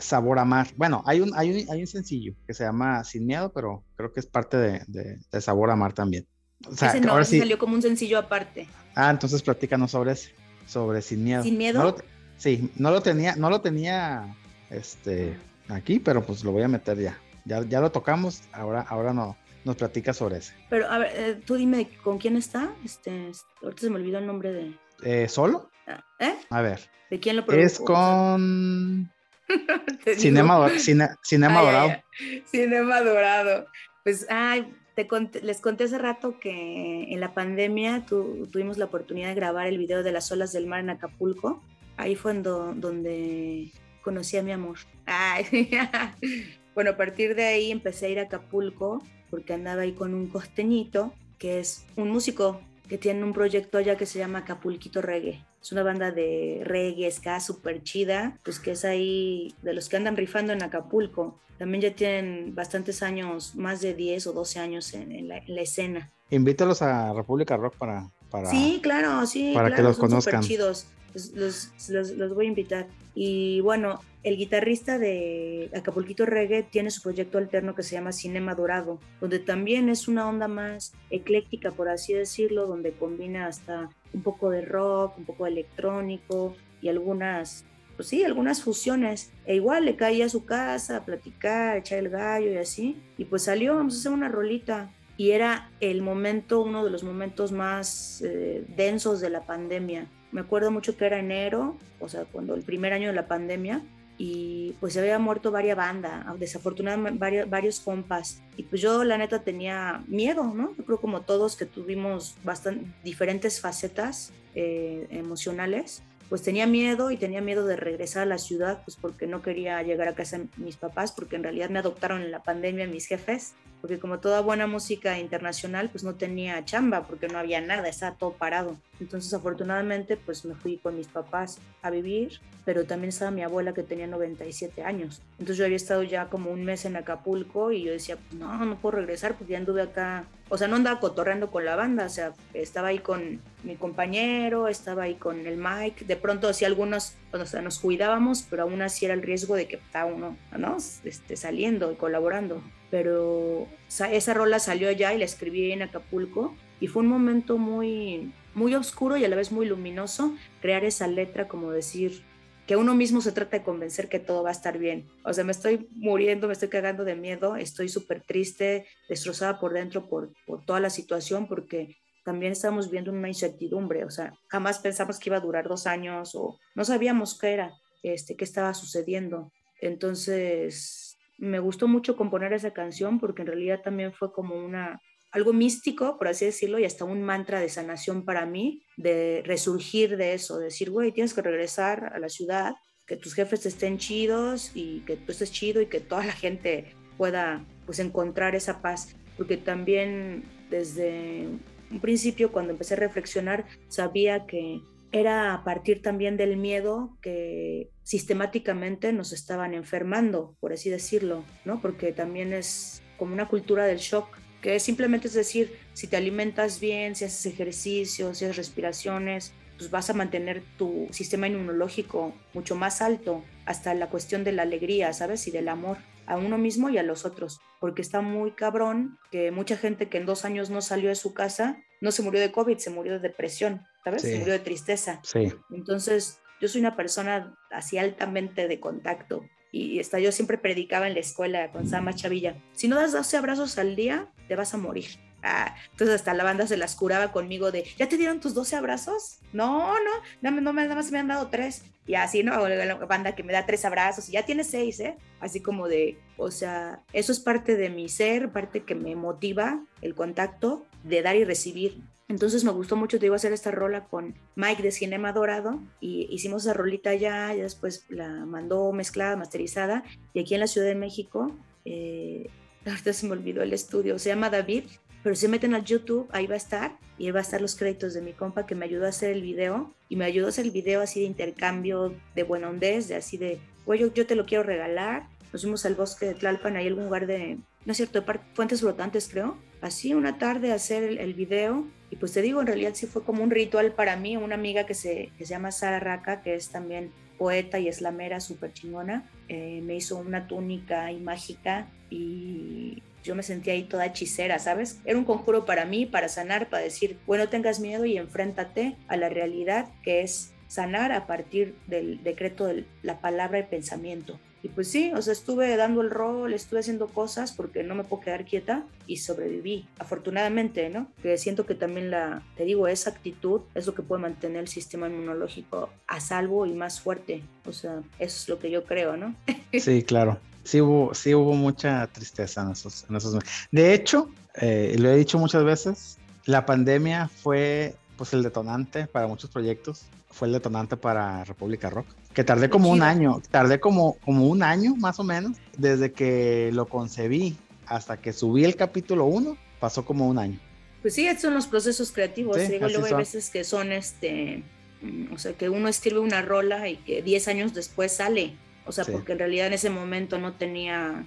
Sabor a Mar. Bueno, hay un, hay un, hay un sencillo que se llama Sin Miedo, pero creo que es parte de, de- de Sabor a Mar también. O sea, Ese no, ahora ese sí. salió como un sencillo aparte. Ah, entonces platícanos sobre ese, sobre Sin Miedo. ¿Sin Miedo? No lo sí, no lo tenía, no lo tenía este, aquí, pero pues lo voy a meter ya. Ya, ya lo tocamos, ahora, ahora no, nos platica sobre ese. Pero a ver, eh, tú dime con quién está. Este, ahorita se me olvidó el nombre de. Eh, ¿Solo? ¿Eh? A ver. ¿De quién lo produjo? Es con. [LAUGHS] Cinema, Cine- Cinema Ay, ay, Dorado. ay. Cinema Dorado. Pues, ay, te conté- les conté hace rato que en la pandemia tu- tuvimos la oportunidad de grabar el video de las olas del mar en Acapulco. Ahí fue en do- donde conocí a mi amor. Ay, [LAUGHS] bueno, a partir de ahí empecé a ir a Acapulco porque andaba ahí con un costeñito que es un músico que tiene un proyecto allá que se llama Acapulquito Reggae. Es una banda de reggae, ska, súper chida, pues que es ahí de los que andan rifando en Acapulco. También ya tienen bastantes años, más de 10 o 12 años en, la, en la escena. Invítalos a República Rock para, para Sí, claro, sí. para que claro, los son conozcan. chidos. Los, los- los- los voy a invitar. Y bueno, el guitarrista de Acapulquito Reggae tiene su proyecto alterno que se llama Cinema Dorado, donde también es una onda más ecléctica, por así decirlo, donde combina hasta un poco de rock, un poco de electrónico y algunas, pues sí, algunas fusiones. E igual le caí a su casa a platicar, a echar el gallo y así. Y pues salió, vamos a hacer una rolita y era el momento, uno de los momentos más eh, densos de la pandemia. Me acuerdo mucho que era enero, o sea, cuando el primer año de la pandemia, y pues se había muerto varias bandas, desafortunadamente varios, varios compas, y pues yo la neta tenía miedo, ¿no? Yo creo como todos que tuvimos bastante diferentes facetas eh, emocionales, pues tenía miedo y tenía miedo de regresar a la ciudad, pues porque no quería llegar a casa de mis papás, porque en realidad me adoptaron en la pandemia mis jefes, porque como toda buena música internacional, pues no tenía chamba, porque no había nada, estaba todo parado. Entonces, afortunadamente, pues me fui con mis papás a vivir, pero también estaba mi abuela que tenía 97 años. Entonces yo había estado ya como un mes en Acapulco y yo decía, no, no puedo regresar porque ya anduve acá. O sea, no andaba cotorreando con la banda, o sea, estaba ahí con mi compañero, estaba ahí con el Mike. De pronto hacía algunos, o sea, nos cuidábamos, pero aún así era el riesgo de que estaba uno, ¿no? Este, saliendo y colaborando. Pero sa- esa rola salió ya y la escribí en Acapulco y fue un momento muy, muy oscuro y a la vez muy luminoso crear esa letra como decir que uno mismo se trata de convencer que todo va a estar bien. O sea, me estoy muriendo, me estoy cagando de miedo, estoy súper triste, destrozada por dentro por, por toda la situación porque también estamos viendo una incertidumbre, o sea, jamás pensamos que iba a durar dos años o no sabíamos qué era, este, qué estaba sucediendo. Entonces, me gustó mucho componer esa canción porque en realidad también fue como una algo místico, por así decirlo, y hasta un mantra de sanación para mí, de resurgir de eso, de decir, güey, tienes que regresar a la ciudad, que tus jefes estén chidos y que tú estés chido y que toda la gente pueda pues encontrar esa paz, porque también desde un principio cuando empecé a reflexionar sabía que era a partir también del miedo que sistemáticamente nos estaban enfermando, por así decirlo, ¿no? Porque también es como una cultura del shock, que simplemente es decir, si te alimentas bien, si haces ejercicio, si haces respiraciones, pues vas a mantener tu sistema inmunológico mucho más alto, hasta la cuestión de la alegría, ¿sabes? Y del amor a uno mismo y a los otros, porque está muy cabrón que mucha gente que en dos años no salió de su casa, no se murió de COVID, se murió de depresión, ¿sabes? Sí. Se murió de tristeza. Sí. Entonces, yo soy una persona así altamente de contacto. Y hasta yo siempre predicaba en la escuela con Sama Chavilla. Si no das 12 abrazos al día, te vas a morir. Ah, entonces hasta la banda se las curaba conmigo de, ¿ya te dieron tus 12 abrazos? No, no, no, no, nada más me han dado tres. Y así, ¿no? La banda que me da tres abrazos y ya tiene seis, ¿eh? Así como de, o sea, eso es parte de mi ser, parte que me motiva el contacto de dar y recibir. Entonces me gustó mucho, te a hacer esta rola con Mike de Cinema Dorado y hicimos esa rolita ya, y después la mandó mezclada, masterizada y aquí en la Ciudad de México eh, ahorita se me olvidó el estudio, se llama David, pero si meten al YouTube, ahí va a estar y ahí va a estar los créditos de mi compa que me ayudó a hacer el video y me ayudó a hacer el video así de intercambio de buena ondez, de así de, güey, yo, te lo quiero regalar. Nos fuimos al bosque de Tlalpan, ahí algún lugar de, no es cierto, de fuentes flotantes creo. Así una tarde hacer el, el video y pues te digo, en realidad sí fue como un ritual para mí, una amiga que se, que se llama Sara Raca, que es también poeta y eslamera súper chingona, eh, me hizo una túnica y mágica y yo me sentía ahí toda hechicera, ¿sabes? Era un conjuro para mí, para sanar, para decir, bueno, tengas miedo y enfréntate a la realidad que es sanar a partir del decreto de la palabra y pensamiento. Y pues sí, o sea, estuve dando el rol, estuve haciendo cosas porque no me puedo quedar quieta y sobreviví, afortunadamente, ¿no? Que siento que también la, te digo, esa actitud es lo que puede mantener el sistema inmunológico a salvo y más fuerte. O sea, eso es lo que yo creo, ¿no? [LAUGHS] Sí, claro. Sí hubo, sí hubo mucha tristeza en esos, en esos meses. De hecho, eh, lo he dicho muchas veces, la pandemia fue pues el detonante para muchos proyectos, fue el detonante para República Rock, que tardé como un año, tardé como, como un año más o menos, desde que lo concebí hasta que subí el capítulo 1, pasó como un año. Pues sí, estos son los procesos creativos. Sí, digo, luego hay veces que son este, mm, o sea, que uno escribe una rola y que 10 años después sale. O sea, Sí. porque en realidad en ese momento no tenía,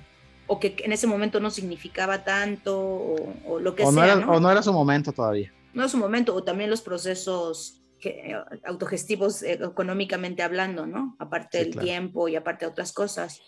o que en ese momento no significaba tanto, o, o lo que O no, sea, era, ¿no? o no era su momento todavía. no es su momento, o también los procesos que- eh, autogestivos eh, económicamente hablando, ¿no? Aparte Sí, del claro. tiempo y aparte de otras cosas.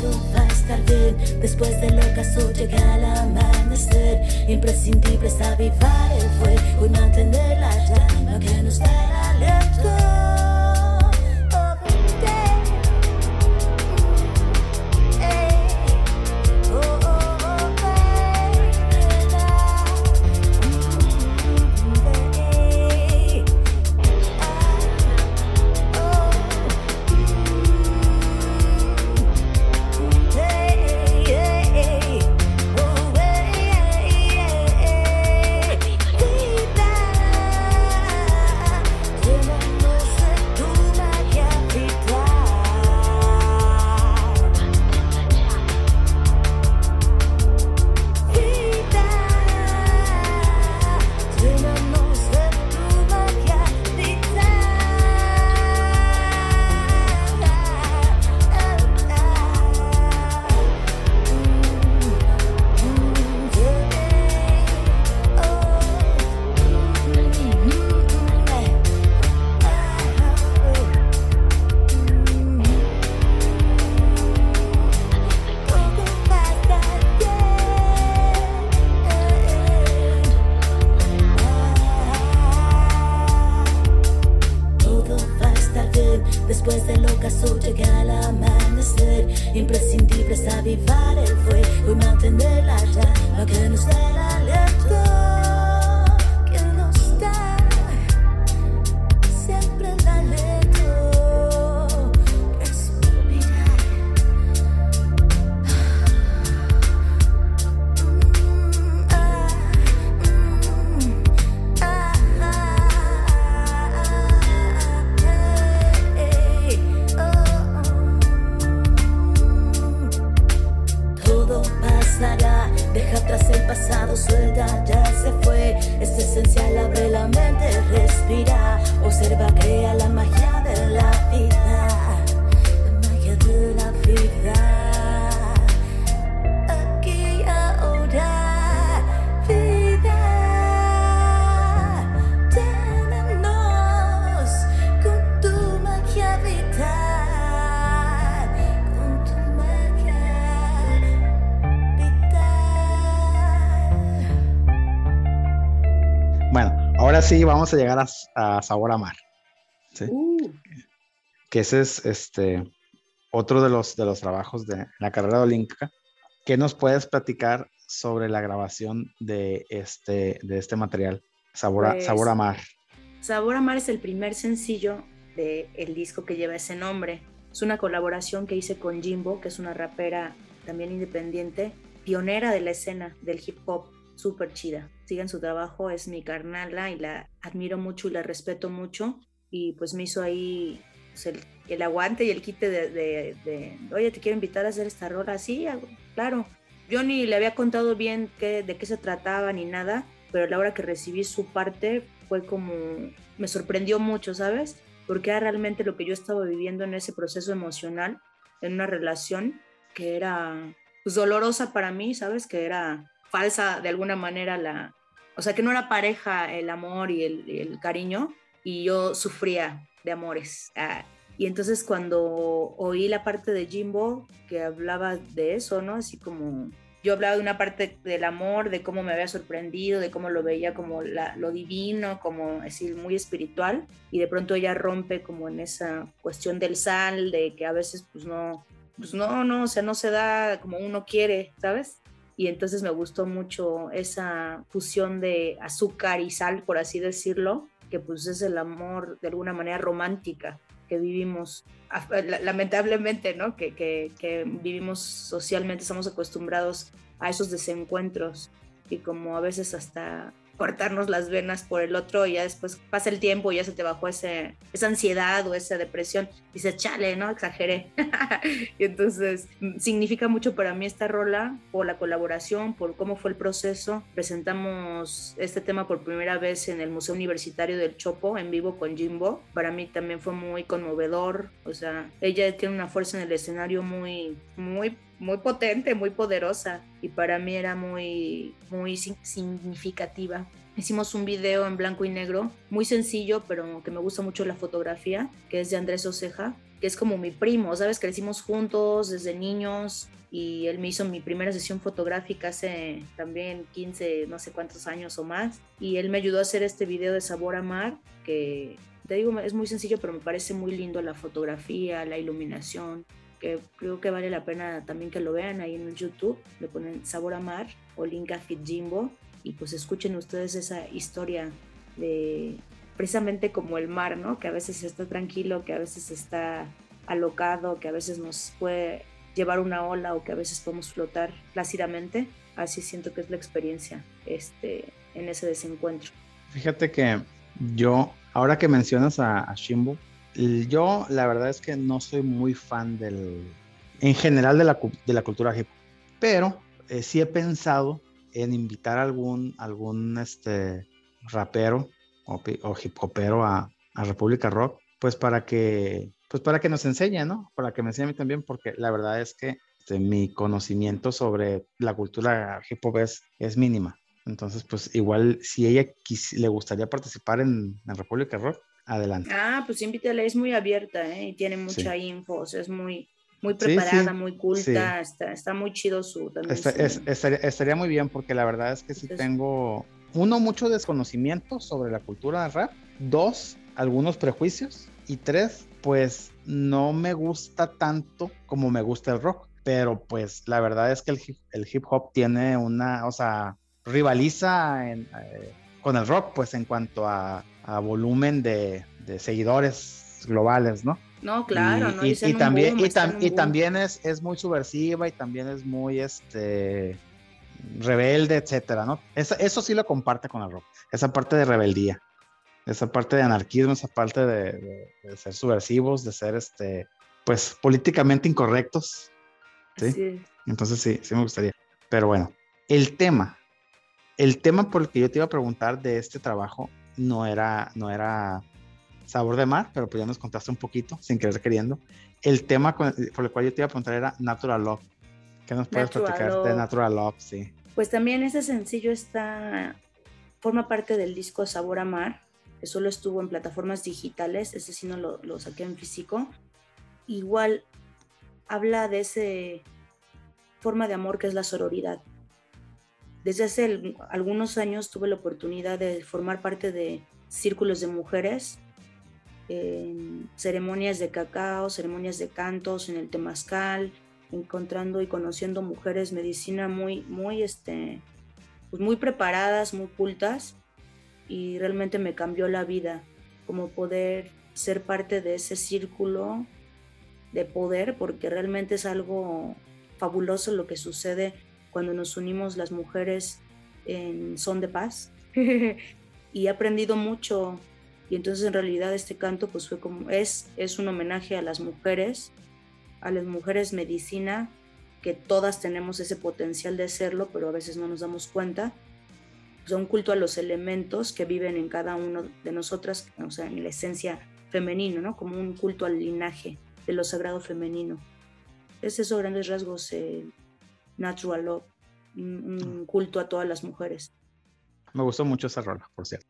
Todo va a estar bien después del ocaso llega el amanecer. Imprescindible es avivar el fuego y mantener la llama que nos da el aliento. Sí vamos a llegar a, a Sabor a Mar. ¿sí? Uh, Que ese es este, otro de los, de los trabajos de la carrera de Olinka. ¿Qué nos puedes platicar sobre la grabación de este, de este material? Sabor a, Pues, Sabor a Mar. Sabor a Mar es el primer sencillo del disco que lleva ese nombre. Es una colaboración que hice con Jimbo, que es una rapera también independiente, pionera de la escena del hip hop, súper chida. Sigan su trabajo, es mi carnala y la admiro mucho y la respeto mucho. Y pues me hizo ahí pues, el, el aguante y el quite de, de- de, oye, te quiero invitar a hacer esta rola. Sí, claro. Yo ni le había contado bien qué, de qué se trataba ni nada, pero la hora que recibí su parte fue como, me sorprendió mucho, ¿sabes? Porque era realmente lo que yo estaba viviendo en ese proceso emocional, en una relación que era pues, dolorosa para mí, ¿sabes? Que era falsa de alguna manera la, o sea, que no era pareja el amor y el, cariño, y yo sufría de amores. Ah, y entonces cuando oí la parte de Jimbo que hablaba de eso, ¿no? Así como yo hablaba de una parte del amor, de cómo me había sorprendido, de cómo lo veía como lo divino, como decir, muy espiritual, y de pronto ella rompe como en esa cuestión del sal, de que a veces pues no, pues no, no, o sea, no se da como uno quiere, ¿sabes? Y entonces me gustó mucho esa fusión de azúcar y sal, por así decirlo, que pues es el amor de alguna manera romántica que vivimos, la- lamentablemente, ¿no? Que, que, que vivimos socialmente, estamos acostumbrados a esos desencuentros y como a veces hasta cortarnos las venas por el otro y ya después pasa el tiempo y ya se te bajó ese, esa ansiedad o esa depresión. Dices, chale, ¿no? Exageré. [LAUGHS] y entonces mm, significa mucho para mí esta rola por la colaboración, por cómo fue el proceso. Presentamos este tema por primera vez en el Museo Universitario del Chopo en vivo con Jimbo. Para mí también fue muy conmovedor. O sea, ella tiene una fuerza en el escenario muy, muy muy potente, muy poderosa y para mí era muy, muy significativa. Hicimos un video en blanco y negro, muy sencillo, pero que me gusta mucho la fotografía, que es de Andrés Oceja, que es como mi primo, ¿sabes? Crecimos juntos desde niños y él me hizo mi primera sesión fotográfica hace también 15, no sé cuántos años o más, y él me ayudó a hacer este video de Sabor a Mar, que te digo, es muy sencillo, pero me parece muy lindo la fotografía, la iluminación, que creo que vale la pena también que lo vean ahí en el YouTube. Le ponen Sabor a Mar o Linka Jimbo y pues escuchen ustedes esa historia de precisamente como el mar, ¿no? Que a veces está tranquilo, que a veces está alocado, que a veces nos puede llevar una ola o que a veces podemos flotar plácidamente. Así siento que es la experiencia este, en ese desencuentro. Fíjate que yo, ahora que mencionas a, a Shimbo, yo la verdad es que no soy muy fan del, en general de la, de la cultura hip hop, pero eh, sí he pensado en invitar a algún, algún este, rapero o, hip hopero a, a República Rock, pues para que, pues para que nos enseñe, ¿no? Para que me enseñe a mí también, porque la verdad es que este, mi conocimiento sobre la cultura hip hop es, es mínima. Entonces, pues igual si ella le gustaría participar en República Rock, adelante. Ah, pues invítala, es muy abierta ¿eh? y tiene mucha Sí. info, o sea, es muy, muy preparada, sí, muy culta, está, está muy chido su también. Esta- su- es- estaría, estaría muy bien porque la verdad es que sí Entonces- tengo, uno, mucho desconocimiento sobre la cultura del rap, dos, algunos prejuicios y tres, pues no me gusta tanto como me gusta el rock, pero pues la verdad es que el hip, el hip hop tiene una, o sea, rivaliza en, eh, con el rock, pues en cuanto a, a volumen de, de seguidores globales, ¿no? No, claro, y, ¿no? y- y también, boom, y, tam- y también es, es muy subversiva y también es muy este rebelde, etcétera, ¿no? Esa- eso sí lo comparte con el rock, esa parte de rebeldía, esa parte de anarquismo, esa parte de, de- de ser subversivos, de ser este, pues políticamente incorrectos, ¿sí? Entonces sí, sí me gustaría. Pero bueno, el tema, el tema por el que yo te iba a preguntar de este trabajo no era, no era sabor de mar, pero pues ya nos contaste un poquito, sin querer queriendo. El tema con- por el cual yo te iba a preguntar era Natural Love. ¿Qué nos puedes Natural platicar de Love. Natural Love? Sí. Pues también ese sencillo está, forma parte del disco Sabor a Mar, que solo estuvo en plataformas digitales, ese sí no lo, lo saqué en físico. Igual habla de ese forma de amor que es la sororidad. Desde hace algunos años tuve la oportunidad de formar parte de círculos de mujeres, ceremonias de cacao, ceremonias de cantos, en el temazcal, encontrando y conociendo mujeres medicina muy, muy, este, pues muy preparadas, muy cultas, y realmente me cambió la vida, como poder ser parte de ese círculo de poder, porque realmente es algo fabuloso lo que sucede cuando nos unimos las mujeres en son de paz. [LAUGHS] y he aprendido mucho, y entonces en realidad este canto pues fue como, es, es un homenaje a las mujeres, a las mujeres medicina, que todas tenemos ese potencial de serlo, pero a veces no nos damos cuenta. O sea, un culto a los elementos que viven en cada uno de nosotras, o sea, en la esencia femenino, ¿no? Como un culto al linaje de lo sagrado femenino. Es eso, grandes rasgos, eh, Natural Love, un, un culto a todas las mujeres. Me gustó mucho esa rola, por cierto.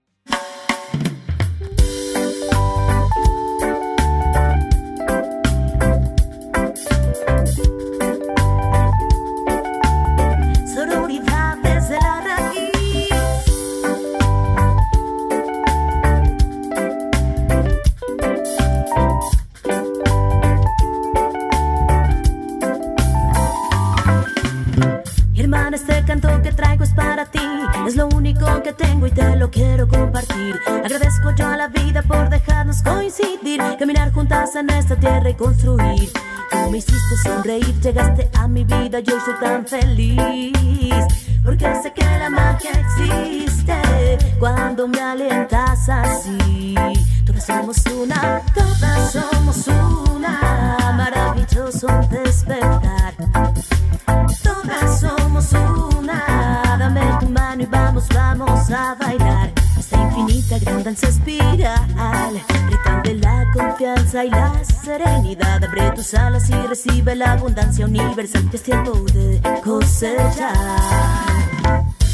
Que tengo y te lo quiero compartir. Agradezco yo a la vida por dejarnos coincidir, caminar juntas en esta tierra y construir. Tú me hiciste sonreír, llegaste a mi vida, yo soy tan feliz. Porque sé que la magia existe cuando me alientas así. Todas somos una, todas somos una. Maravilloso despertar. Todas somos una. Dame tu vamos, vamos a bailar. Esta infinita gran danza espiral. Retante la confianza y la serenidad. Abre tus alas y recibe la abundancia universal. Ya es tiempo de cosechar.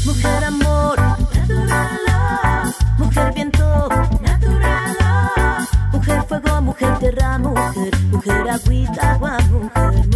Mujer amor, natural. Mujer viento, natural. Mujer fuego, mujer tierra, mujer. Mujer agüita, agua, mujer.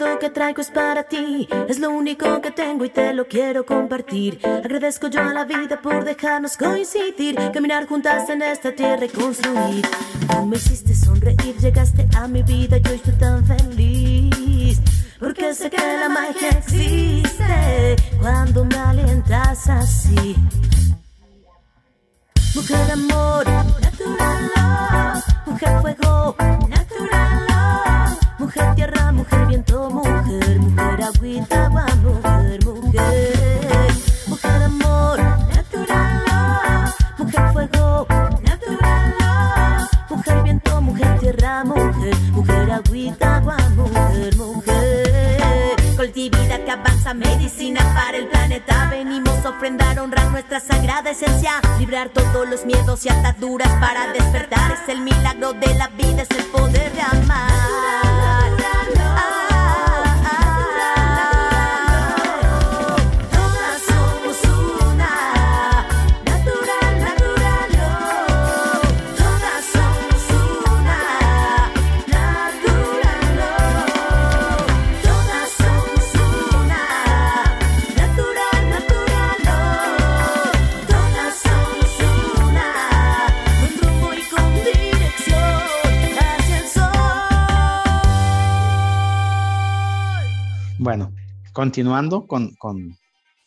Que traigo es para ti. Es lo único que tengo y te lo quiero compartir. Agradezco yo a la vida por dejarnos coincidir. Caminar juntas en esta tierra y construir. Tú me hiciste sonreír, llegaste a mi vida. Yo estoy tan feliz. Porque sé que la magia existe cuando me alientas así. Mujer amor, natural love. Mujer fuego, natural love. Mujer tierra, mujer viento, mujer, mujer agüita, agua, mujer, mujer. Mujer amor, natural. Mujer fuego, natural. Mujer viento, mujer tierra, mujer, mujer agüita, agua, mujer, mujer. Cultivida que avanza medicina para el planeta. Venimos a ofrendar, honrar nuestra sagrada esencia. Librar todos los miedos y ataduras para despertar. Es el milagro de la vida, es el poder de amar. Continuando con, con,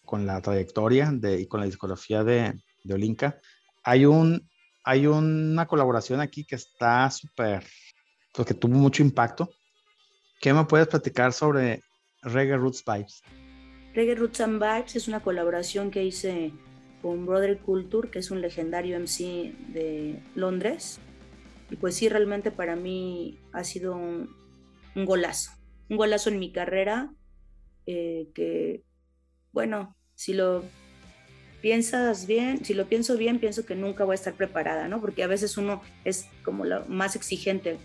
con la trayectoria de, y con la discografía de, de Olinka, hay, un, hay una colaboración aquí que está súper, pues que tuvo mucho impacto. ¿Qué me puedes platicar sobre Reggae Roots Vibes? Reggae Roots and Vibes es una colaboración que hice con Brother Culture, que es un legendario MC de Londres. Y pues sí, realmente para mí ha sido un, un golazo, un golazo en mi carrera, eh, que, bueno, si lo piensas bien, si lo pienso bien, pienso que nunca voy a estar preparada, ¿no? Porque a veces uno es como lo más exigente.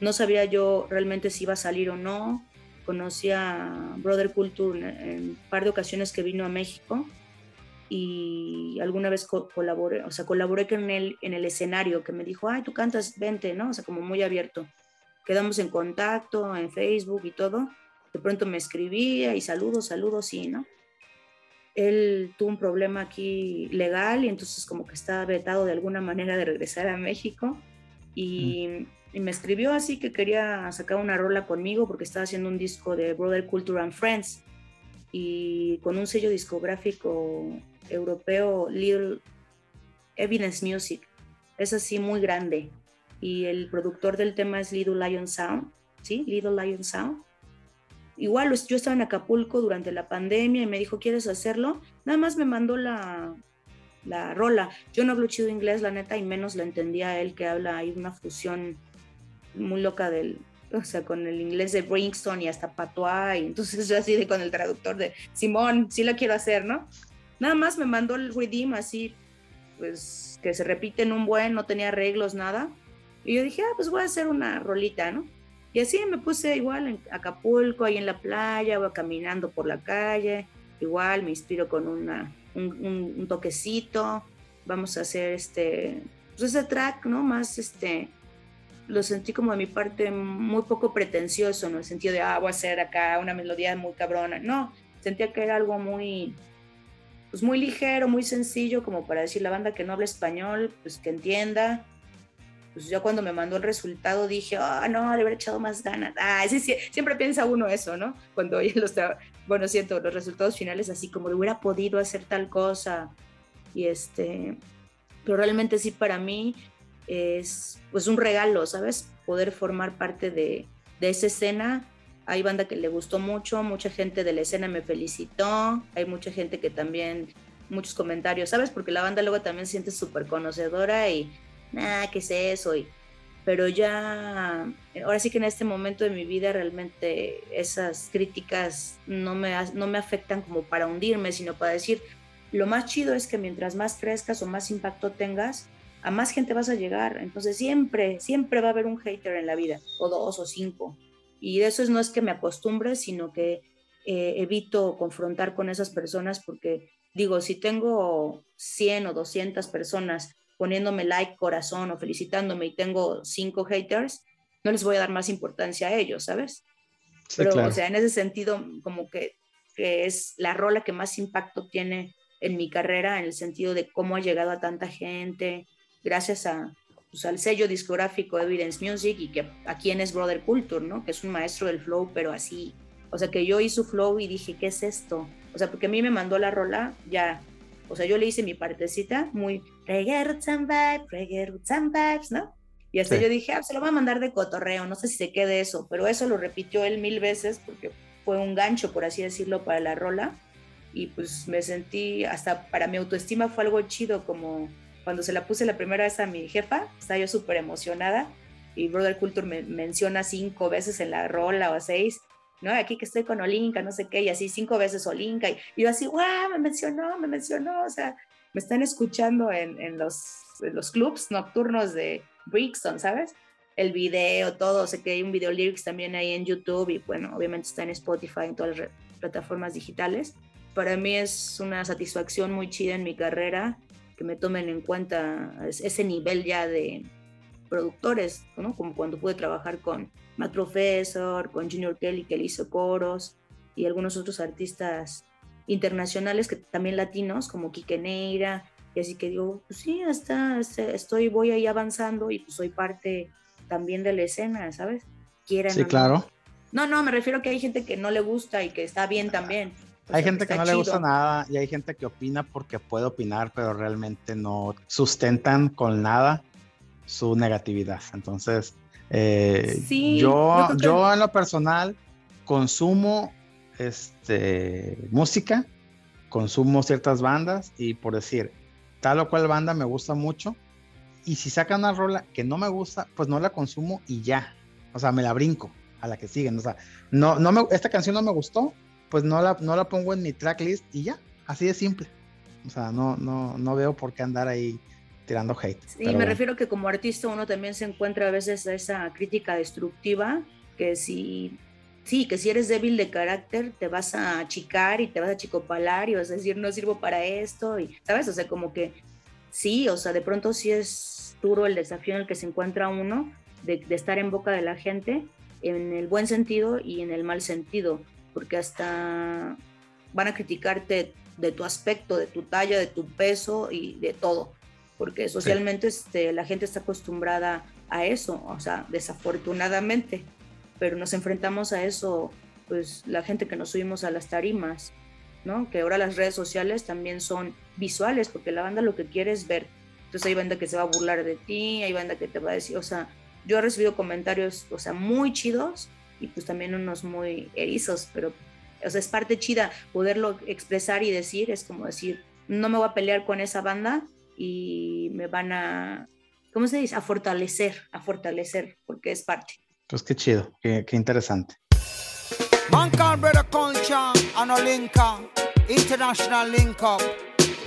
No sabía yo realmente si iba a salir o no. Conocí a Brother Culture en un par de ocasiones que vino a México y alguna vez co colaboré, o sea, colaboré con él en el escenario, que me dijo, ay, tú cantas, vente, ¿no? O sea, como muy abierto. Quedamos en contacto en Facebook y todo. De pronto me escribía y saludos, saludos, sí, ¿no? Él tuvo un problema aquí legal y entonces como que estaba vetado de alguna manera de regresar a México y, y me escribió así que quería sacar una rola conmigo porque estaba haciendo un disco de Brother Culture and Friends y con un sello discográfico europeo Little Evidence Music. Es así muy grande. Y el productor del tema es Little Lion Sound, ¿sí? Little Lion Sound. Igual yo estaba en Acapulco durante la pandemia y me dijo, ¿quieres hacerlo? Nada más me mandó la, la rola. Yo no hablo chido inglés, la neta, y menos la entendía él que habla, hay una fusión muy loca del, o sea, con el inglés de Brixton y hasta Patois, entonces yo así de con el traductor de Simón, sí lo quiero hacer, ¿no? Nada más me mandó el redeem así, pues que se repite en un buen, no tenía arreglos, nada. Y yo dije, ah, pues voy a hacer una rolita, ¿no? Y así me puse igual en Acapulco, ahí en la playa, voy caminando por la calle, igual me inspiro con un, un, toquecito, vamos a hacer este, pues ese track, ¿no? Más este, lo sentí como de mi parte muy poco pretencioso, en el sentido de, ah, voy a hacer acá una melodía muy cabrona. No, sentía que era algo muy, pues muy ligero, muy sencillo, como para decir la banda que no habla español, pues que entienda. Pues yo cuando me mandó el resultado dije, ah, no, le haber echado más ganas. Ah, sí, sí, siempre piensa uno eso, ¿no? Cuando oye los, bueno, siento los resultados finales así como de hubiera podido hacer tal cosa. Y este, pero realmente sí para mí es pues un regalo, ¿sabes? Poder formar parte de, de esa escena. Hay banda que le gustó mucho, mucha gente de la escena me felicitó, hay mucha gente que también, muchos comentarios, ¿sabes? Porque la banda luego también siente súper conocedora y, nada, ¿qué es eso? Y, pero ya, ahora sí que en este momento de mi vida realmente esas críticas no me, no me afectan como para hundirme, sino para decir, lo más chido es que mientras más crezcas o más impacto tengas, a más gente vas a llegar. Entonces siempre, siempre va a haber un hater en la vida, o dos o cinco. Y de eso no es que me acostumbre, sino que eh, evito confrontar con esas personas porque digo, si tengo 100 o 200 personas poniéndome like, corazón o felicitándome y tengo cinco haters, no les voy a dar más importancia a ellos, ¿sabes? Sí, Pero, claro. o sea, en ese sentido, como que, que es la rola que más impacto tiene en mi carrera, en el sentido de cómo ha llegado a tanta gente, gracias a, pues, al sello discográfico Evidence Music y que a quién es Brother Culture, ¿no? Que es un maestro del flow, pero así, o sea, que yo hice su flow y dije, ¿qué es esto? O sea, porque a mí me mandó la rola, ya, o sea, yo le hice mi partecita muy reggae roots and vibes, reggae roots and vibes, ¿no? Y hasta Sí. yo dije, ah, se lo va a mandar de cotorreo, no sé si se quede eso, pero eso lo repitió él mil veces porque fue un gancho, por así decirlo, para la rola. Y pues me sentí, hasta para mi autoestima fue algo chido, como cuando se la puse la primera vez a mi jefa, estaba yo súper emocionada y Brother Culture me menciona cinco veces en la rola o seis, ¿no? Aquí que estoy con Olinka, no sé qué, y así cinco veces Olinka, y, y yo así, ¡guau! Me mencionó, me mencionó, o sea, me están escuchando en, en los, los clubs nocturnos de Brixton, ¿sabes? El video, todo, sé que hay un video lyrics también ahí en YouTube y bueno, obviamente está en Spotify, en todas las plataformas digitales. Para mí es una satisfacción muy chida en mi carrera que me tomen en cuenta es- ese nivel ya de productores, ¿no? Como cuando pude trabajar con Matt Professor, con Junior Kelly, que le hizo coros, y algunos otros artistas internacionales, que también latinos, como Quique Neira, y así que digo, pues sí, hasta, hasta estoy, voy ahí avanzando y pues soy parte también de la escena, ¿sabes? Quieran Sí, no. claro. No, no, me refiero a que hay gente que no le gusta y que está bien también. O Hay sea, gente que no le gusta nada y hay gente que opina porque puede opinar, pero realmente no sustentan con nada su negatividad. Entonces, eh, Sí, yo, yo que- yo en lo personal consumo este, música, consumo ciertas bandas y por decir, tal o cual banda me gusta mucho y si sacan una rola que no me gusta, pues no la consumo y ya. O sea, me la brinco a la que siguen. O sea, no, no me, esta canción no me gustó, pues no la, no la pongo en mi tracklist y ya, así de simple. O sea, no, no, no veo por qué andar ahí tirando hate. Sí, pero me refiero que como artista uno también se encuentra a veces a esa crítica destructiva, que si, sí, que si eres débil de carácter te vas a achicar y te vas a chicopalar y vas a decir no sirvo para esto, y, ¿sabes? O sea, como que sí, o sea, de pronto sí es duro el desafío en el que se encuentra uno de, de estar en boca de la gente en el buen sentido y en el mal sentido, porque hasta van a criticarte de tu aspecto, de tu talla, de tu peso y de todo, porque socialmente este, la gente está acostumbrada a eso, o sea, desafortunadamente, pero nos enfrentamos a eso, pues la gente que nos subimos a las tarimas, ¿no? Que ahora las redes sociales también son visuales, porque la banda lo que quiere es ver. Entonces hay banda que se va a burlar de ti, hay banda que te va a decir, o sea, yo he recibido comentarios, o sea, muy chidos y pues también unos muy erizos, pero, o sea, es parte chida poderlo expresar y decir, es como decir, no me voy a pelear con esa banda y me van a, ¿cómo se dice? A fortalecer, a fortalecer, porque es parte. Pues qué chido, qué, qué interesante. Man called Brother Culture and a link up, international link up,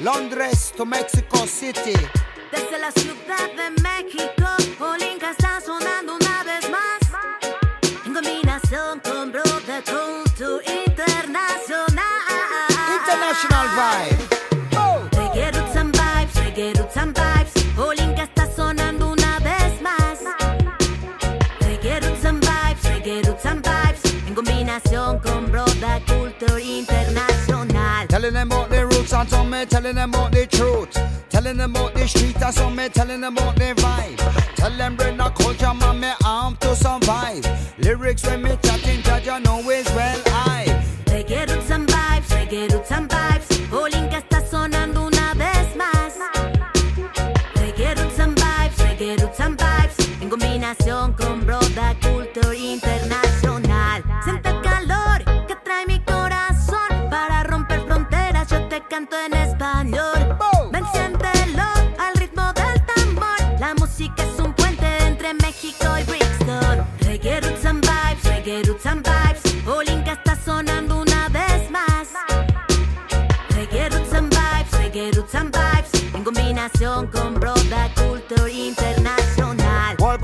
Londres to Mexico City. Desde la ciudad de México, combinación con Brother Culture Internacional. Telling them about the roots and some me telling them about the truth. Telling them about the street and some me telling them about the vibe. Tell them bring the culture man me arm to survive. Lyrics when me chatting cause you know is well I. Reggae roots and vibes, reggae roots and vibes.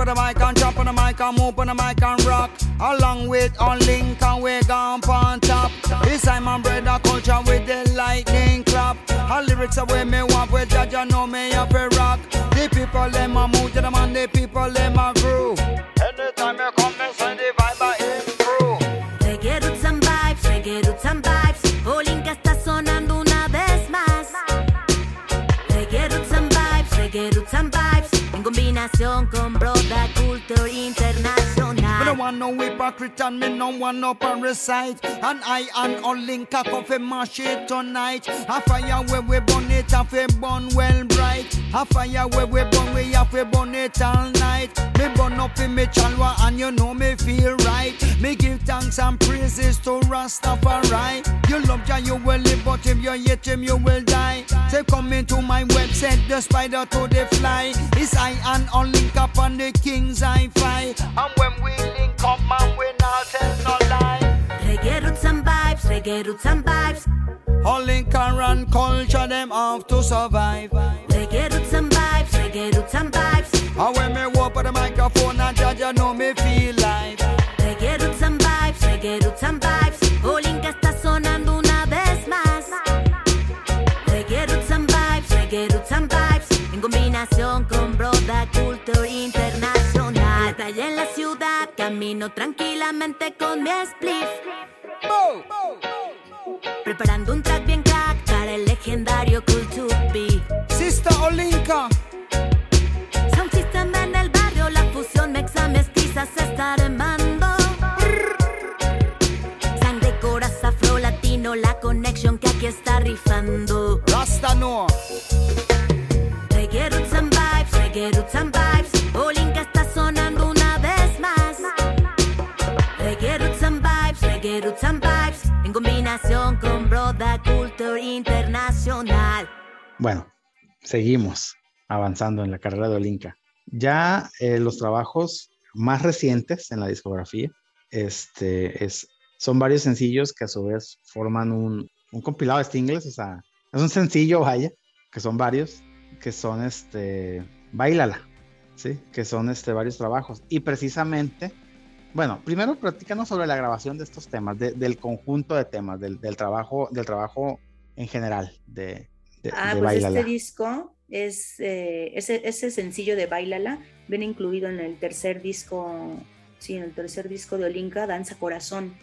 The mic and jump on the mic and move on the mic and rock. Along with on and we gone on top. It's Simon Brother culture with the lightning clap. All lyrics are where me want with judge you know me have a rock. The people them a move to the man, the people them a groove. Anytime you come, me say the vibe a improve. Reggae roots and vibes, reggae roots and vibes. Olinka está sonando una vez más. Reggae roots and vibes, reggae roots and vibes. En combinación con Broda want no hypocrite and me no want no parasite. And I and all link a coffee mash it tonight. A fire where we burn it, have to burn well bright. A fire where we burn, we have to burn it all night. Me burn up in me chalwa and you know me feel right. Me give thanks and praises to Rastafari. You love Jah, you will live, but if you hate him, you will die. Say come into my website, the spider to the fly. It's I and all link up on the king's hi-fi. And when we link up, man, we not tell no lie. Reggae roots and vibes, reggae roots and vibes. All link and run culture, them have to survive. Reggae roots and vibes, reggae roots and vibes. And when me walk on the microphone and judge, you know me feel tranquilamente con mi spliff. Preparando un track bien crack para el legendario Cool to Be. Sista Olinka. Sound system en el barrio, la fusión mexa mestiza se está armando. Sangre, coraza, afro, latino, la conexión que aquí está rifando. Bueno, seguimos avanzando en la carrera de Olinka. Ya eh, los trabajos más recientes en la discografía este, es, son varios sencillos que a su vez forman un, un compilado de singles, o sea, es un sencillo, vaya, que son varios, que son este, Bailala, ¿sí? Que son este, varios trabajos. Y precisamente, bueno, primero platícanos sobre la grabación de estos temas, de- del conjunto de temas, del, del trabajo, del trabajo en general de, de, Ah, de pues Bailala. este disco es eh, ese, ese sencillo de Bailala viene incluido en el tercer disco, sí, en el tercer disco de Olinka, Danza Corazón.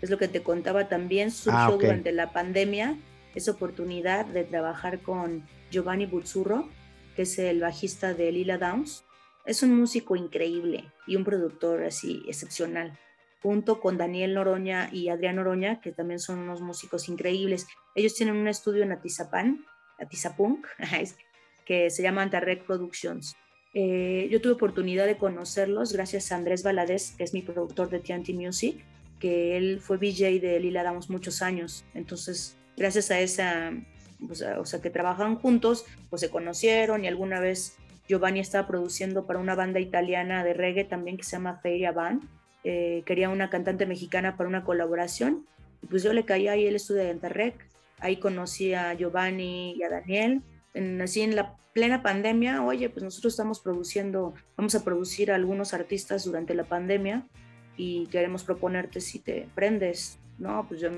Es lo que te contaba también, surgió Ah, ok. durante la pandemia esa oportunidad de trabajar con Giovanni Buzzurro, que es el bajista de Lila Downs. Es un músico increíble y un productor así excepcional, junto con Daniel Noroña y Adrián Noroña, que también son unos músicos increíbles. Ellos tienen un estudio en Atizapán, Atizapunk, [LAUGHS] que se llama Antarrec Productions. Eh, yo tuve oportunidad de conocerlos gracias a Andrés Valadez, que es mi productor de TNT Music, que él fue VJ de Lila Damos muchos años. Entonces, gracias a esa, sea, o sea, que trabajaban juntos, pues se conocieron y alguna vez Giovanni estaba produciendo para una banda italiana de reggae también que se llama Feria Band. Eh, quería una cantante mexicana para una colaboración. Y pues yo le caí ahí el estudio de Antarrec. Ahí conocí a Giovanni y a Daniel. En, así en la plena pandemia, oye, pues nosotros estamos produciendo, vamos a producir a algunos artistas durante la pandemia y queremos proponerte si te prendes. No, pues yo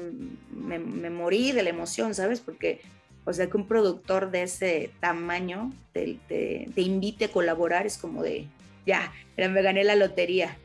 me, me morí de la emoción, ¿sabes? Porque, o sea, que un productor de ese tamaño te, te, te invite a colaborar es como de, ya, me gané la lotería.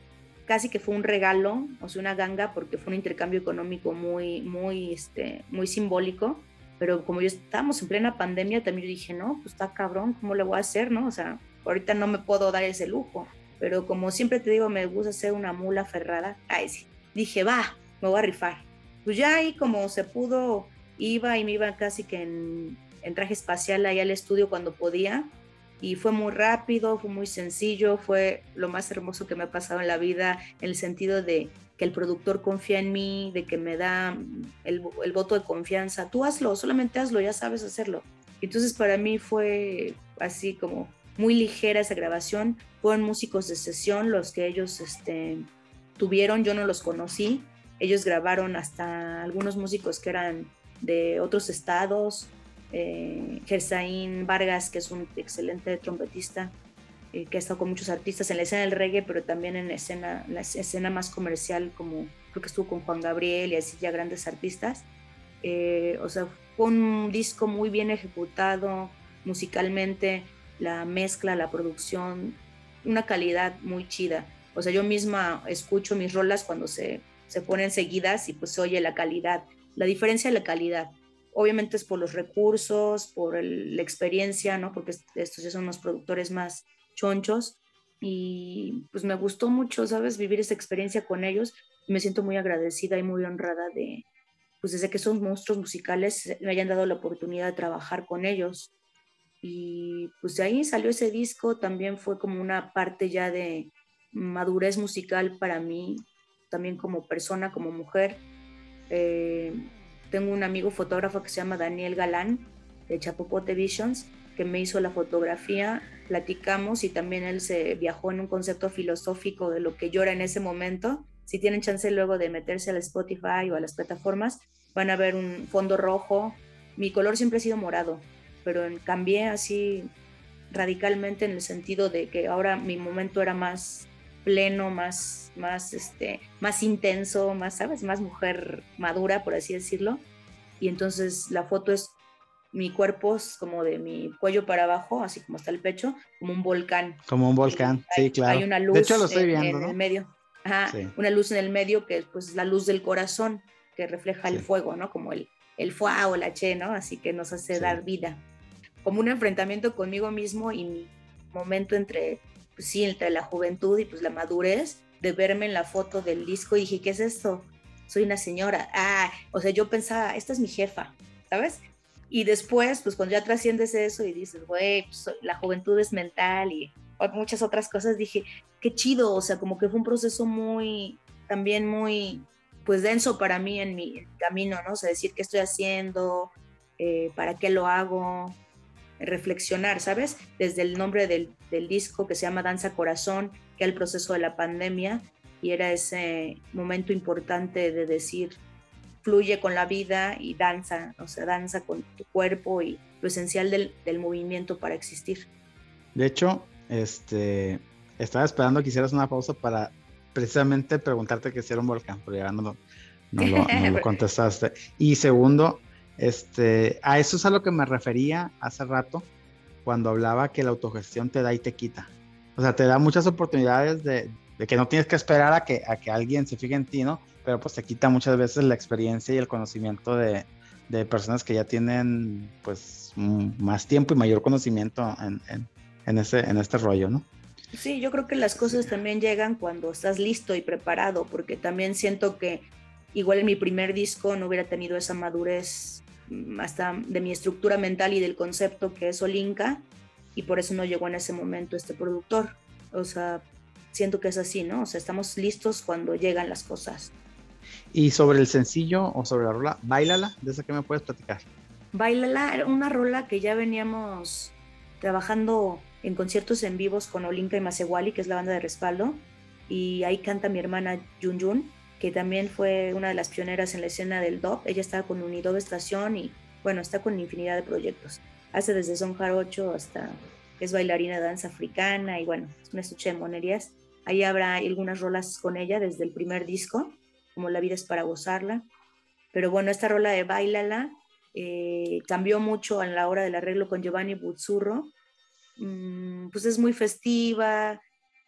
Casi que fue un regalo, o sea, una ganga, porque fue un intercambio económico muy, muy, este, muy simbólico. Pero como yo estábamos en plena pandemia, también yo dije, no, pues está cabrón, ¿cómo le voy a hacer, no? O sea, ahorita no me puedo dar ese lujo. Pero como siempre te digo, me gusta ser una mula ferrada. Ay, sí. Dije, va, me voy a rifar. Pues ya ahí como se pudo, iba y me iba casi que en, en traje espacial ahí al estudio cuando podía. Y fue muy rápido, fue muy sencillo, fue lo más hermoso que me ha pasado en la vida, en el sentido de que el productor confía en mí, de que me da el, el voto de confianza. Tú hazlo, solamente hazlo, ya sabes hacerlo. Entonces para mí fue así como muy ligera esa grabación. Fueron músicos de sesión los que ellos este, tuvieron, yo no los conocí. Ellos grabaron hasta algunos músicos que eran de otros estados. Eh, Gersaín Vargas, que es un excelente trompetista, eh, que ha estado con muchos artistas en la escena del reggae, pero también en la escena, la escena más comercial, como creo que estuvo con Juan Gabriel y así ya grandes artistas. Eh, o sea, fue un disco muy bien ejecutado musicalmente, la mezcla, la producción, una calidad muy chida. O sea, yo misma escucho mis rolas cuando se, se ponen seguidas y pues se oye la calidad. La diferencia de la calidad, obviamente es por los recursos, por la experiencia, ¿no? Porque estos ya son unos productores más chonchos y pues me gustó mucho, ¿sabes? Vivir esa experiencia con ellos. Me siento muy agradecida y muy honrada de, pues desde que son monstruos musicales, me hayan dado la oportunidad de trabajar con ellos. Y pues de ahí salió ese disco, también fue como una parte ya de madurez musical para mí, también como persona, como mujer. Eh, tengo un amigo fotógrafo que se llama Daniel Galán, de Chapopote Visions, que me hizo la fotografía, platicamos y también él se viajó en un concepto filosófico de lo que yo era en ese momento. Si tienen chance luego de meterse al Spotify o a las plataformas, van a ver un fondo rojo. Mi color siempre ha sido morado, pero cambié así radicalmente en el sentido de que ahora mi momento era más pleno, más, más, este, más intenso, más, ¿sabes? Más mujer madura, por así decirlo. Y entonces la foto es mi cuerpo es como de mi cuello para abajo, así como está el pecho, como un volcán. Como un volcán, sí, claro. Hay una luz de hecho, lo estoy en, viendo, en ¿no? el medio. Ajá, Sí. una luz en el medio que pues, es la luz del corazón, que refleja el fuego, ¿no? Como el, el fuá o la che, ¿no? Así que nos hace Sí. dar vida. Como un enfrentamiento conmigo mismo y mi momento entre, pues sí, entre la juventud y pues la madurez, de verme en la foto del disco y dije, ¿qué es esto? Soy una señora. Ah, o sea, yo pensaba, esta es mi jefa, ¿sabes? Y después, pues cuando ya trasciendes eso y dices, güey, pues, la juventud es mental y muchas otras cosas, dije, qué chido, o sea, como que fue un proceso muy, también muy, pues denso para mí en mi camino, ¿no? O sea, decir qué estoy haciendo, eh, para qué lo hago, reflexionar, ¿sabes? Desde el nombre del, del disco que se llama Danza Corazón, que era el proceso de la pandemia, y era ese momento importante de decir, fluye con la vida y danza, o sea, danza con tu cuerpo y lo esencial del, del movimiento para existir. De hecho, este, estaba esperando que hicieras una pausa para precisamente preguntarte que si era un volcán, pero ya no lo, no lo, no lo [LAUGHS] contestaste. Y segundo, este, a eso es a lo que me refería hace rato cuando hablaba que la autogestión te da y te quita. O sea, te da muchas oportunidades de, que no tienes que esperar a que, a que alguien se fije en ti, ¿no? Pero pues te quita muchas veces la experiencia y el conocimiento de, de personas que ya tienen pues más tiempo y mayor conocimiento en, en, ese, en este rollo, ¿no? Sí, yo creo que las cosas también llegan cuando estás listo y preparado, porque también siento que igual en mi primer disco no hubiera tenido esa madurez hasta de mi estructura mental y del concepto que es Olinka, y por eso no llegó en ese momento este productor. O sea, siento que es así, ¿no? O sea, estamos listos cuando llegan las cosas. Y sobre el sencillo o sobre la rola, Bailala, de esa que me puedes platicar. Bailala era una rola que ya veníamos trabajando en conciertos en vivos con Olinka y Masewali, que es la banda de respaldo, y ahí canta mi hermana Yun Yun, que también fue una de las pioneras en la escena del dub. Ella estaba con Unido Estación y bueno, está con infinidad de proyectos. Hace desde son jarocho hasta es bailarina de danza africana y bueno, es una estuche de monerías. Ahí habrá algunas rolas con ella desde el primer disco, como La vida es para gozarla. Pero bueno, esta rola de Bailala eh, cambió mucho a la hora del arreglo con Giovanni Buzzurro. Mm, pues es muy festiva,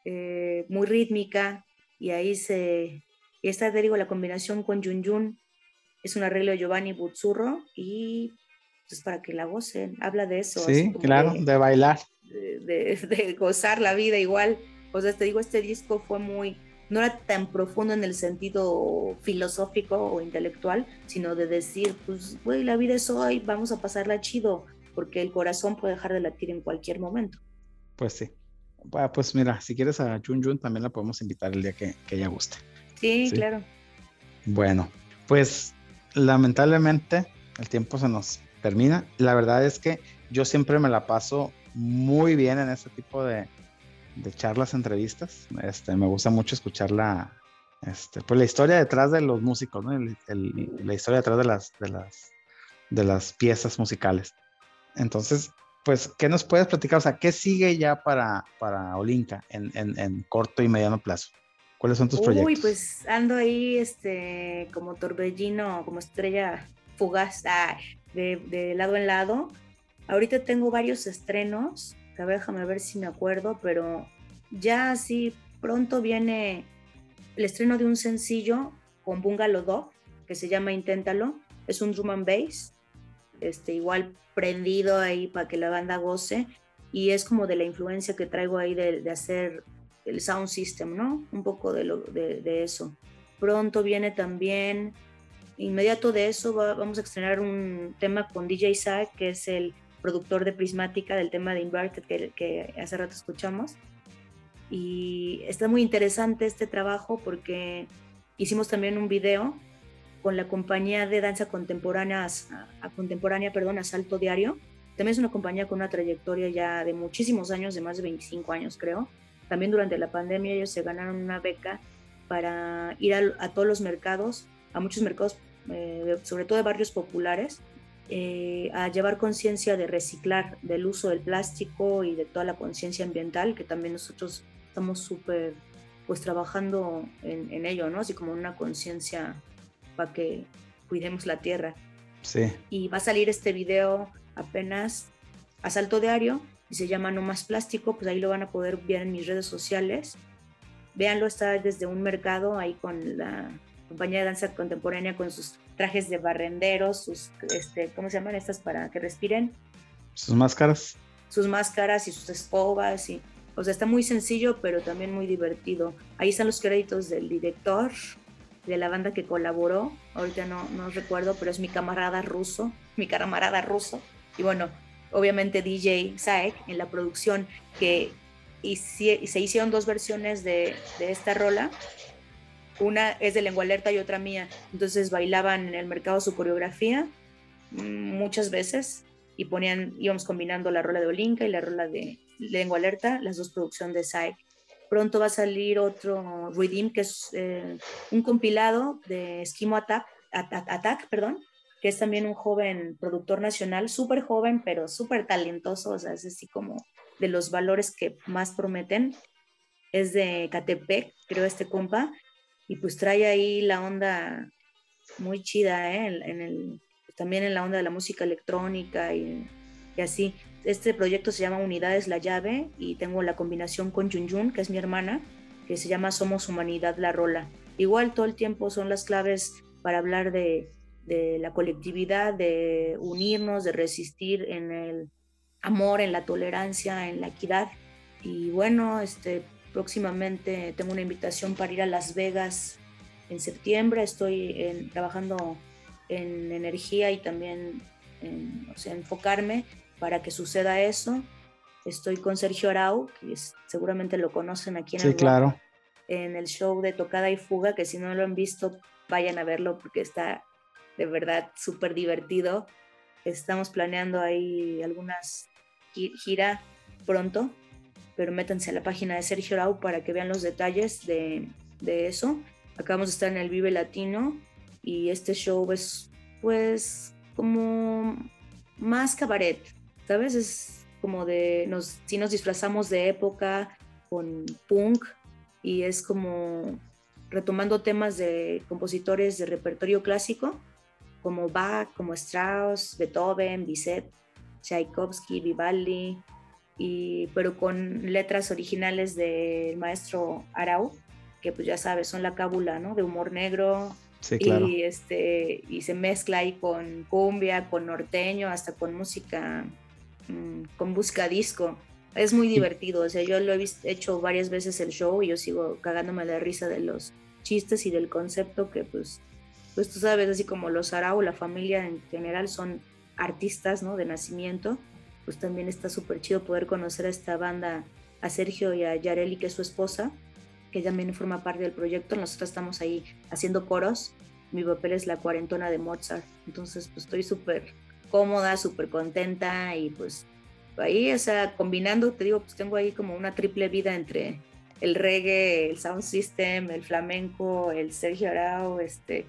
eh, muy rítmica y ahí se... Y esta, te digo, la combinación con Yun Yun es un arreglo de Giovanni Buzzurro y pues para que la gocen, habla de eso. Sí, claro, de, de bailar. De, de, [LAUGHS] de, gozar la vida igual. O sea, te digo, este disco fue muy, no era tan profundo en el sentido filosófico o intelectual, sino de decir, pues, güey, la vida es hoy, vamos a pasarla chido, porque el corazón puede dejar de latir en cualquier momento. Pues sí. Pues mira, si quieres a Jun Jun, también la podemos invitar el día que, que ella guste. Sí, sí, claro. Bueno, pues lamentablemente el tiempo se nos termina. La verdad es que yo siempre me la paso muy bien en este tipo de, de charlas, entrevistas. Este, me gusta mucho escuchar la, este, pues la historia detrás de los músicos, ¿no? el, el, la historia detrás de las, de, las, de las piezas musicales. Entonces, pues, ¿qué nos puedes platicar? O sea, ¿qué sigue ya para, para Olinka en, en, en corto y mediano plazo? ¿Cuáles son tus Uy, proyectos? Uy, pues ando ahí este, como torbellino, como estrella fugaz, ah, de, de, lado en lado. Ahorita tengo varios estrenos, a ver, déjame ver si me acuerdo, pero ya así pronto viene el estreno de un sencillo con Bungalow Dog, que se llama Inténtalo. Es un drum and bass, este, igual prendido ahí para que la banda goce. Y es como de la influencia que traigo ahí de, de hacer el sound system, ¿no? Un poco de, lo, de, eso. Pronto viene también, inmediato de eso, va, vamos a estrenar un tema con DJ Zack, que es el productor de Prismática del tema de Inverted que, que hace rato escuchamos. Y está muy interesante este trabajo porque hicimos también un video con la compañía de danza contemporánea, a, contemporánea, perdón, Asalto Diario. También es una compañía con una trayectoria ya de muchísimos años, de más de 25 años creo. También durante la pandemia ellos se ganaron una beca para ir a, a todos los mercados, a muchos mercados, eh, sobre todo de barrios populares, eh, a llevar conciencia de reciclar, del uso del plástico y de toda la conciencia ambiental, que también nosotros estamos súper pues trabajando en, en, ello, ¿no? Así como una conciencia para que cuidemos la tierra. Sí. Y va a salir este video apenas Asalto Diario y se llama No Más Plástico, pues ahí lo van a poder ver en mis redes sociales. Véanlo, está desde un mercado ahí con la compañía de danza contemporánea con sus trajes de barrenderos, sus, este, ¿cómo se llaman estas para que respiren? Sus máscaras. Sus máscaras y sus escobas y, o sea, está muy sencillo, pero también muy divertido. Ahí están los créditos del director, de la banda que colaboró, ahorita no, no recuerdo, pero es mi camarada ruso, mi camarada ruso. Y bueno, obviamente DJ Saek en la producción, que se hicieron dos versiones de, esta rola. Una es de lengua alerta y otra mía. Entonces bailaban en el mercado su coreografía mm, muchas veces y ponían, íbamos combinando la rola de Olinka y la rola de lengua alerta, las dos producciones de Saek. Pronto va a salir otro Redeem, que es eh, un compilado de Esquimo Attack, Attack, perdón, que es también un joven productor nacional, súper joven, pero súper talentoso, o sea, es así como de los valores que más prometen. Es de Catepec, creo, este compa, y pues trae ahí la onda muy chida, ¿eh? En, el, también en la onda de la música electrónica y, así. Este proyecto se llama Unidades La Llave y tengo la combinación con Yun que es mi hermana, que se llama Somos Humanidad La Rola. Igual todo el tiempo son las claves para hablar de, de la colectividad, de unirnos, de resistir en el amor, en la tolerancia, en la equidad. Y bueno, este, próximamente tengo una invitación para ir a Las Vegas en septiembre. Estoy trabajando en energía y también en, o sea, enfocarme para que suceda eso. Estoy con Sergio Arau, que seguramente lo conocen aquí en sí, el claro. en el show de Tocada y Fuga, que si no lo han visto, vayan a verlo porque está de verdad súper divertido. Estamos planeando ahí algunas gira pronto, pero métanse a la página de Sergio Arau para que vean los detalles de, de eso. Acabamos de estar en el Vive Latino y este show es pues como más cabaret, ¿sabes? Es como de, nos, si nos disfrazamos de época con punk y es como retomando temas de compositores de repertorio clásico, como Bach, como Strauss, Beethoven, Bizet, Tchaikovsky, Vivaldi, y, pero con letras originales del maestro Arau, que pues ya sabes, son la cábula, ¿no? De humor negro, Sí, claro. y este y se mezcla ahí con cumbia, con norteño, hasta con música Mm, con busca disco. Es muy divertido, o sea, yo lo he visto, hecho varias veces el show y yo sigo cagándome la risa de los chistes y del concepto que pues, pues tú sabes, así como los Arau, la familia en general son artistas, ¿no? De nacimiento, pues también está súper chido poder conocer a esta banda, a Sergio y a Yareli, que es su esposa, que también forma parte del proyecto. Nosotros estamos ahí haciendo coros. Mi papel es la cuarentona de Mozart. Entonces, pues estoy súper cómoda, súper contenta y pues ahí, o sea, combinando, te digo, pues tengo ahí como una triple vida entre el reggae, el sound system, el flamenco, el Sergio Arau, este,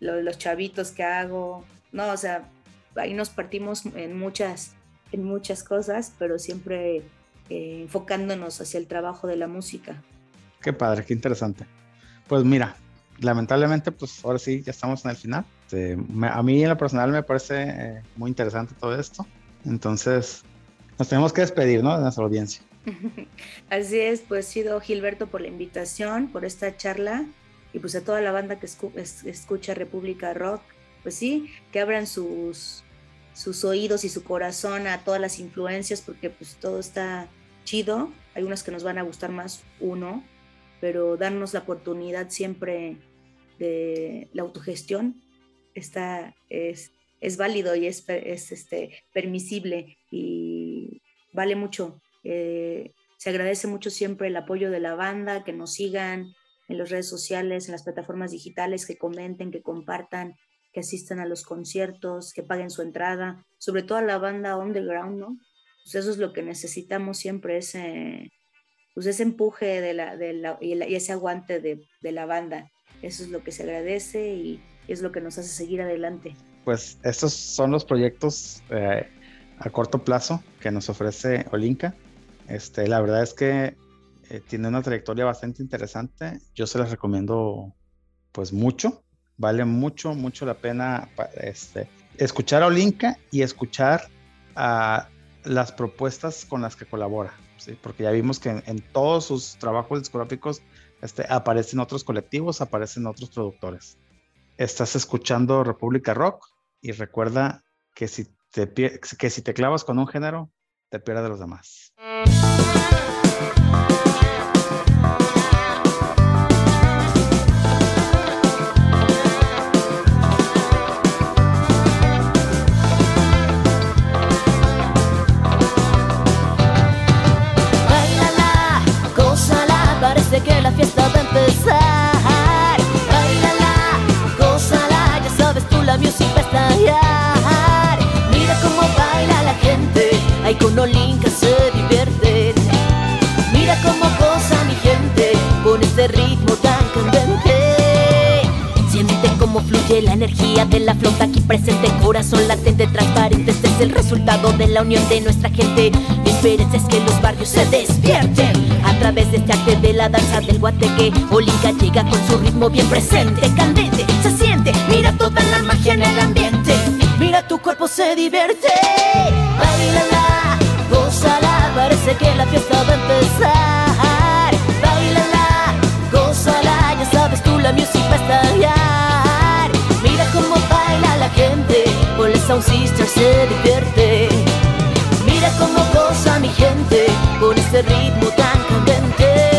los chavitos que hago, no, o sea, ahí nos partimos en muchas, en muchas cosas, pero siempre eh, enfocándonos hacia el trabajo de la música. Qué padre, qué interesante. Pues mira, lamentablemente, pues ahora sí, ya estamos en el final. Este, a mí en lo personal me parece eh, muy interesante todo esto. Entonces, nos tenemos que despedir, ¿no? De nuestra audiencia. [LAUGHS] Así es, pues sido Gilberto por la invitación, por esta charla y pues a toda la banda que escucha República Rock, pues sí, que abran sus, sus oídos y su corazón a todas las influencias porque pues todo está chido, hay unas que nos van a gustar más, uno, pero darnos la oportunidad siempre de la autogestión está, es, es válido y es, es este, permisible y vale mucho. Eh, se agradece mucho siempre el apoyo de la banda, que nos sigan en las redes sociales, en las plataformas digitales, que comenten, que compartan, que asistan a los conciertos, que paguen su entrada, sobre todo a la banda underground, ¿no? Pues eso es lo que necesitamos siempre, ese, pues ese empuje de la, de la, y, ese aguante de, de la banda. Eso es lo que se agradece y, es lo que nos hace seguir adelante. Pues estos son los proyectos eh, a corto plazo que nos ofrece Olinka. Este, la verdad es que eh, tiene una trayectoria bastante interesante. Yo se las recomiendo pues mucho. Vale mucho, mucho la pena este, escuchar a Olinka y escuchar a las propuestas con las que colabora. ¿sí? Porque ya vimos que en, todos sus trabajos discográficos este, aparecen otros colectivos, aparecen otros productores. Estás escuchando República Rock y recuerda que si te, que si te clavas con un género, te pierdes de los demás. Con Olinka se divierten. Mira cómo goza mi gente con este ritmo tan candente. Siente cómo fluye la energía de la flota aquí presente. Corazón latente, transparente. Este es el resultado de la unión de nuestra gente. Mi es que los barrios se despierten. A través de este arte de la danza del guateque, Olinka llega con su ritmo bien presente. Candente, se siente. Mira toda la magia en el ambiente. Mira tu cuerpo se divierte. Bailala, que la fiesta va a empezar. Bailala, gózala, ya sabes tú la música va a estallar. Mira cómo baila la gente, con el Sound Sister se divierte. Mira cómo goza mi gente, con este ritmo tan candente.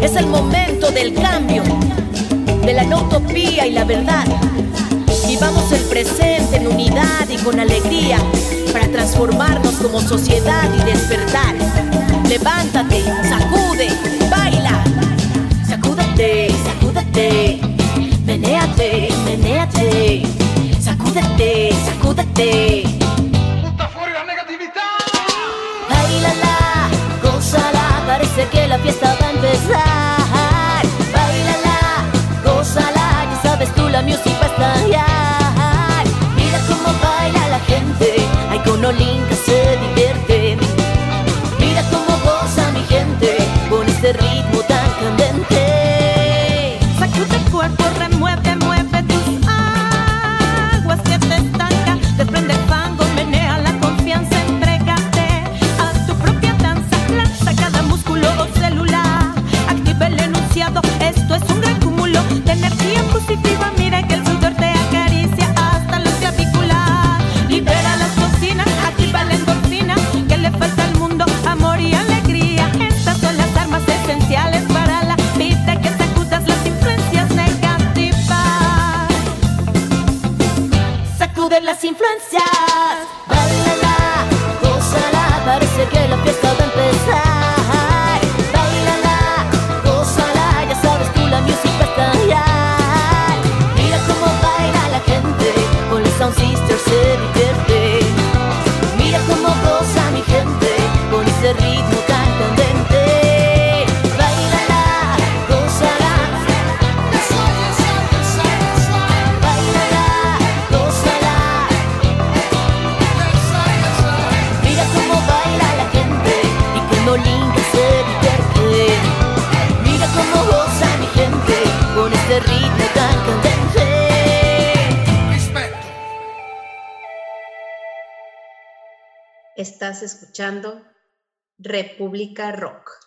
Es el momento del cambio, de la no utopía y la verdad. Vivamos el presente en unidad y con alegría para transformarnos como sociedad y despertar. Levántate, sacude, baila. Sacúdete, sacúdete, menéate, menéate. Sacúdete, sacúdete. Bailala, gózala, parece que la fiesta va a empezar. La música va a. Mira cómo baila la gente, ay con se divierte. Mira cómo goza mi gente con este ritmo escuchando República Rock.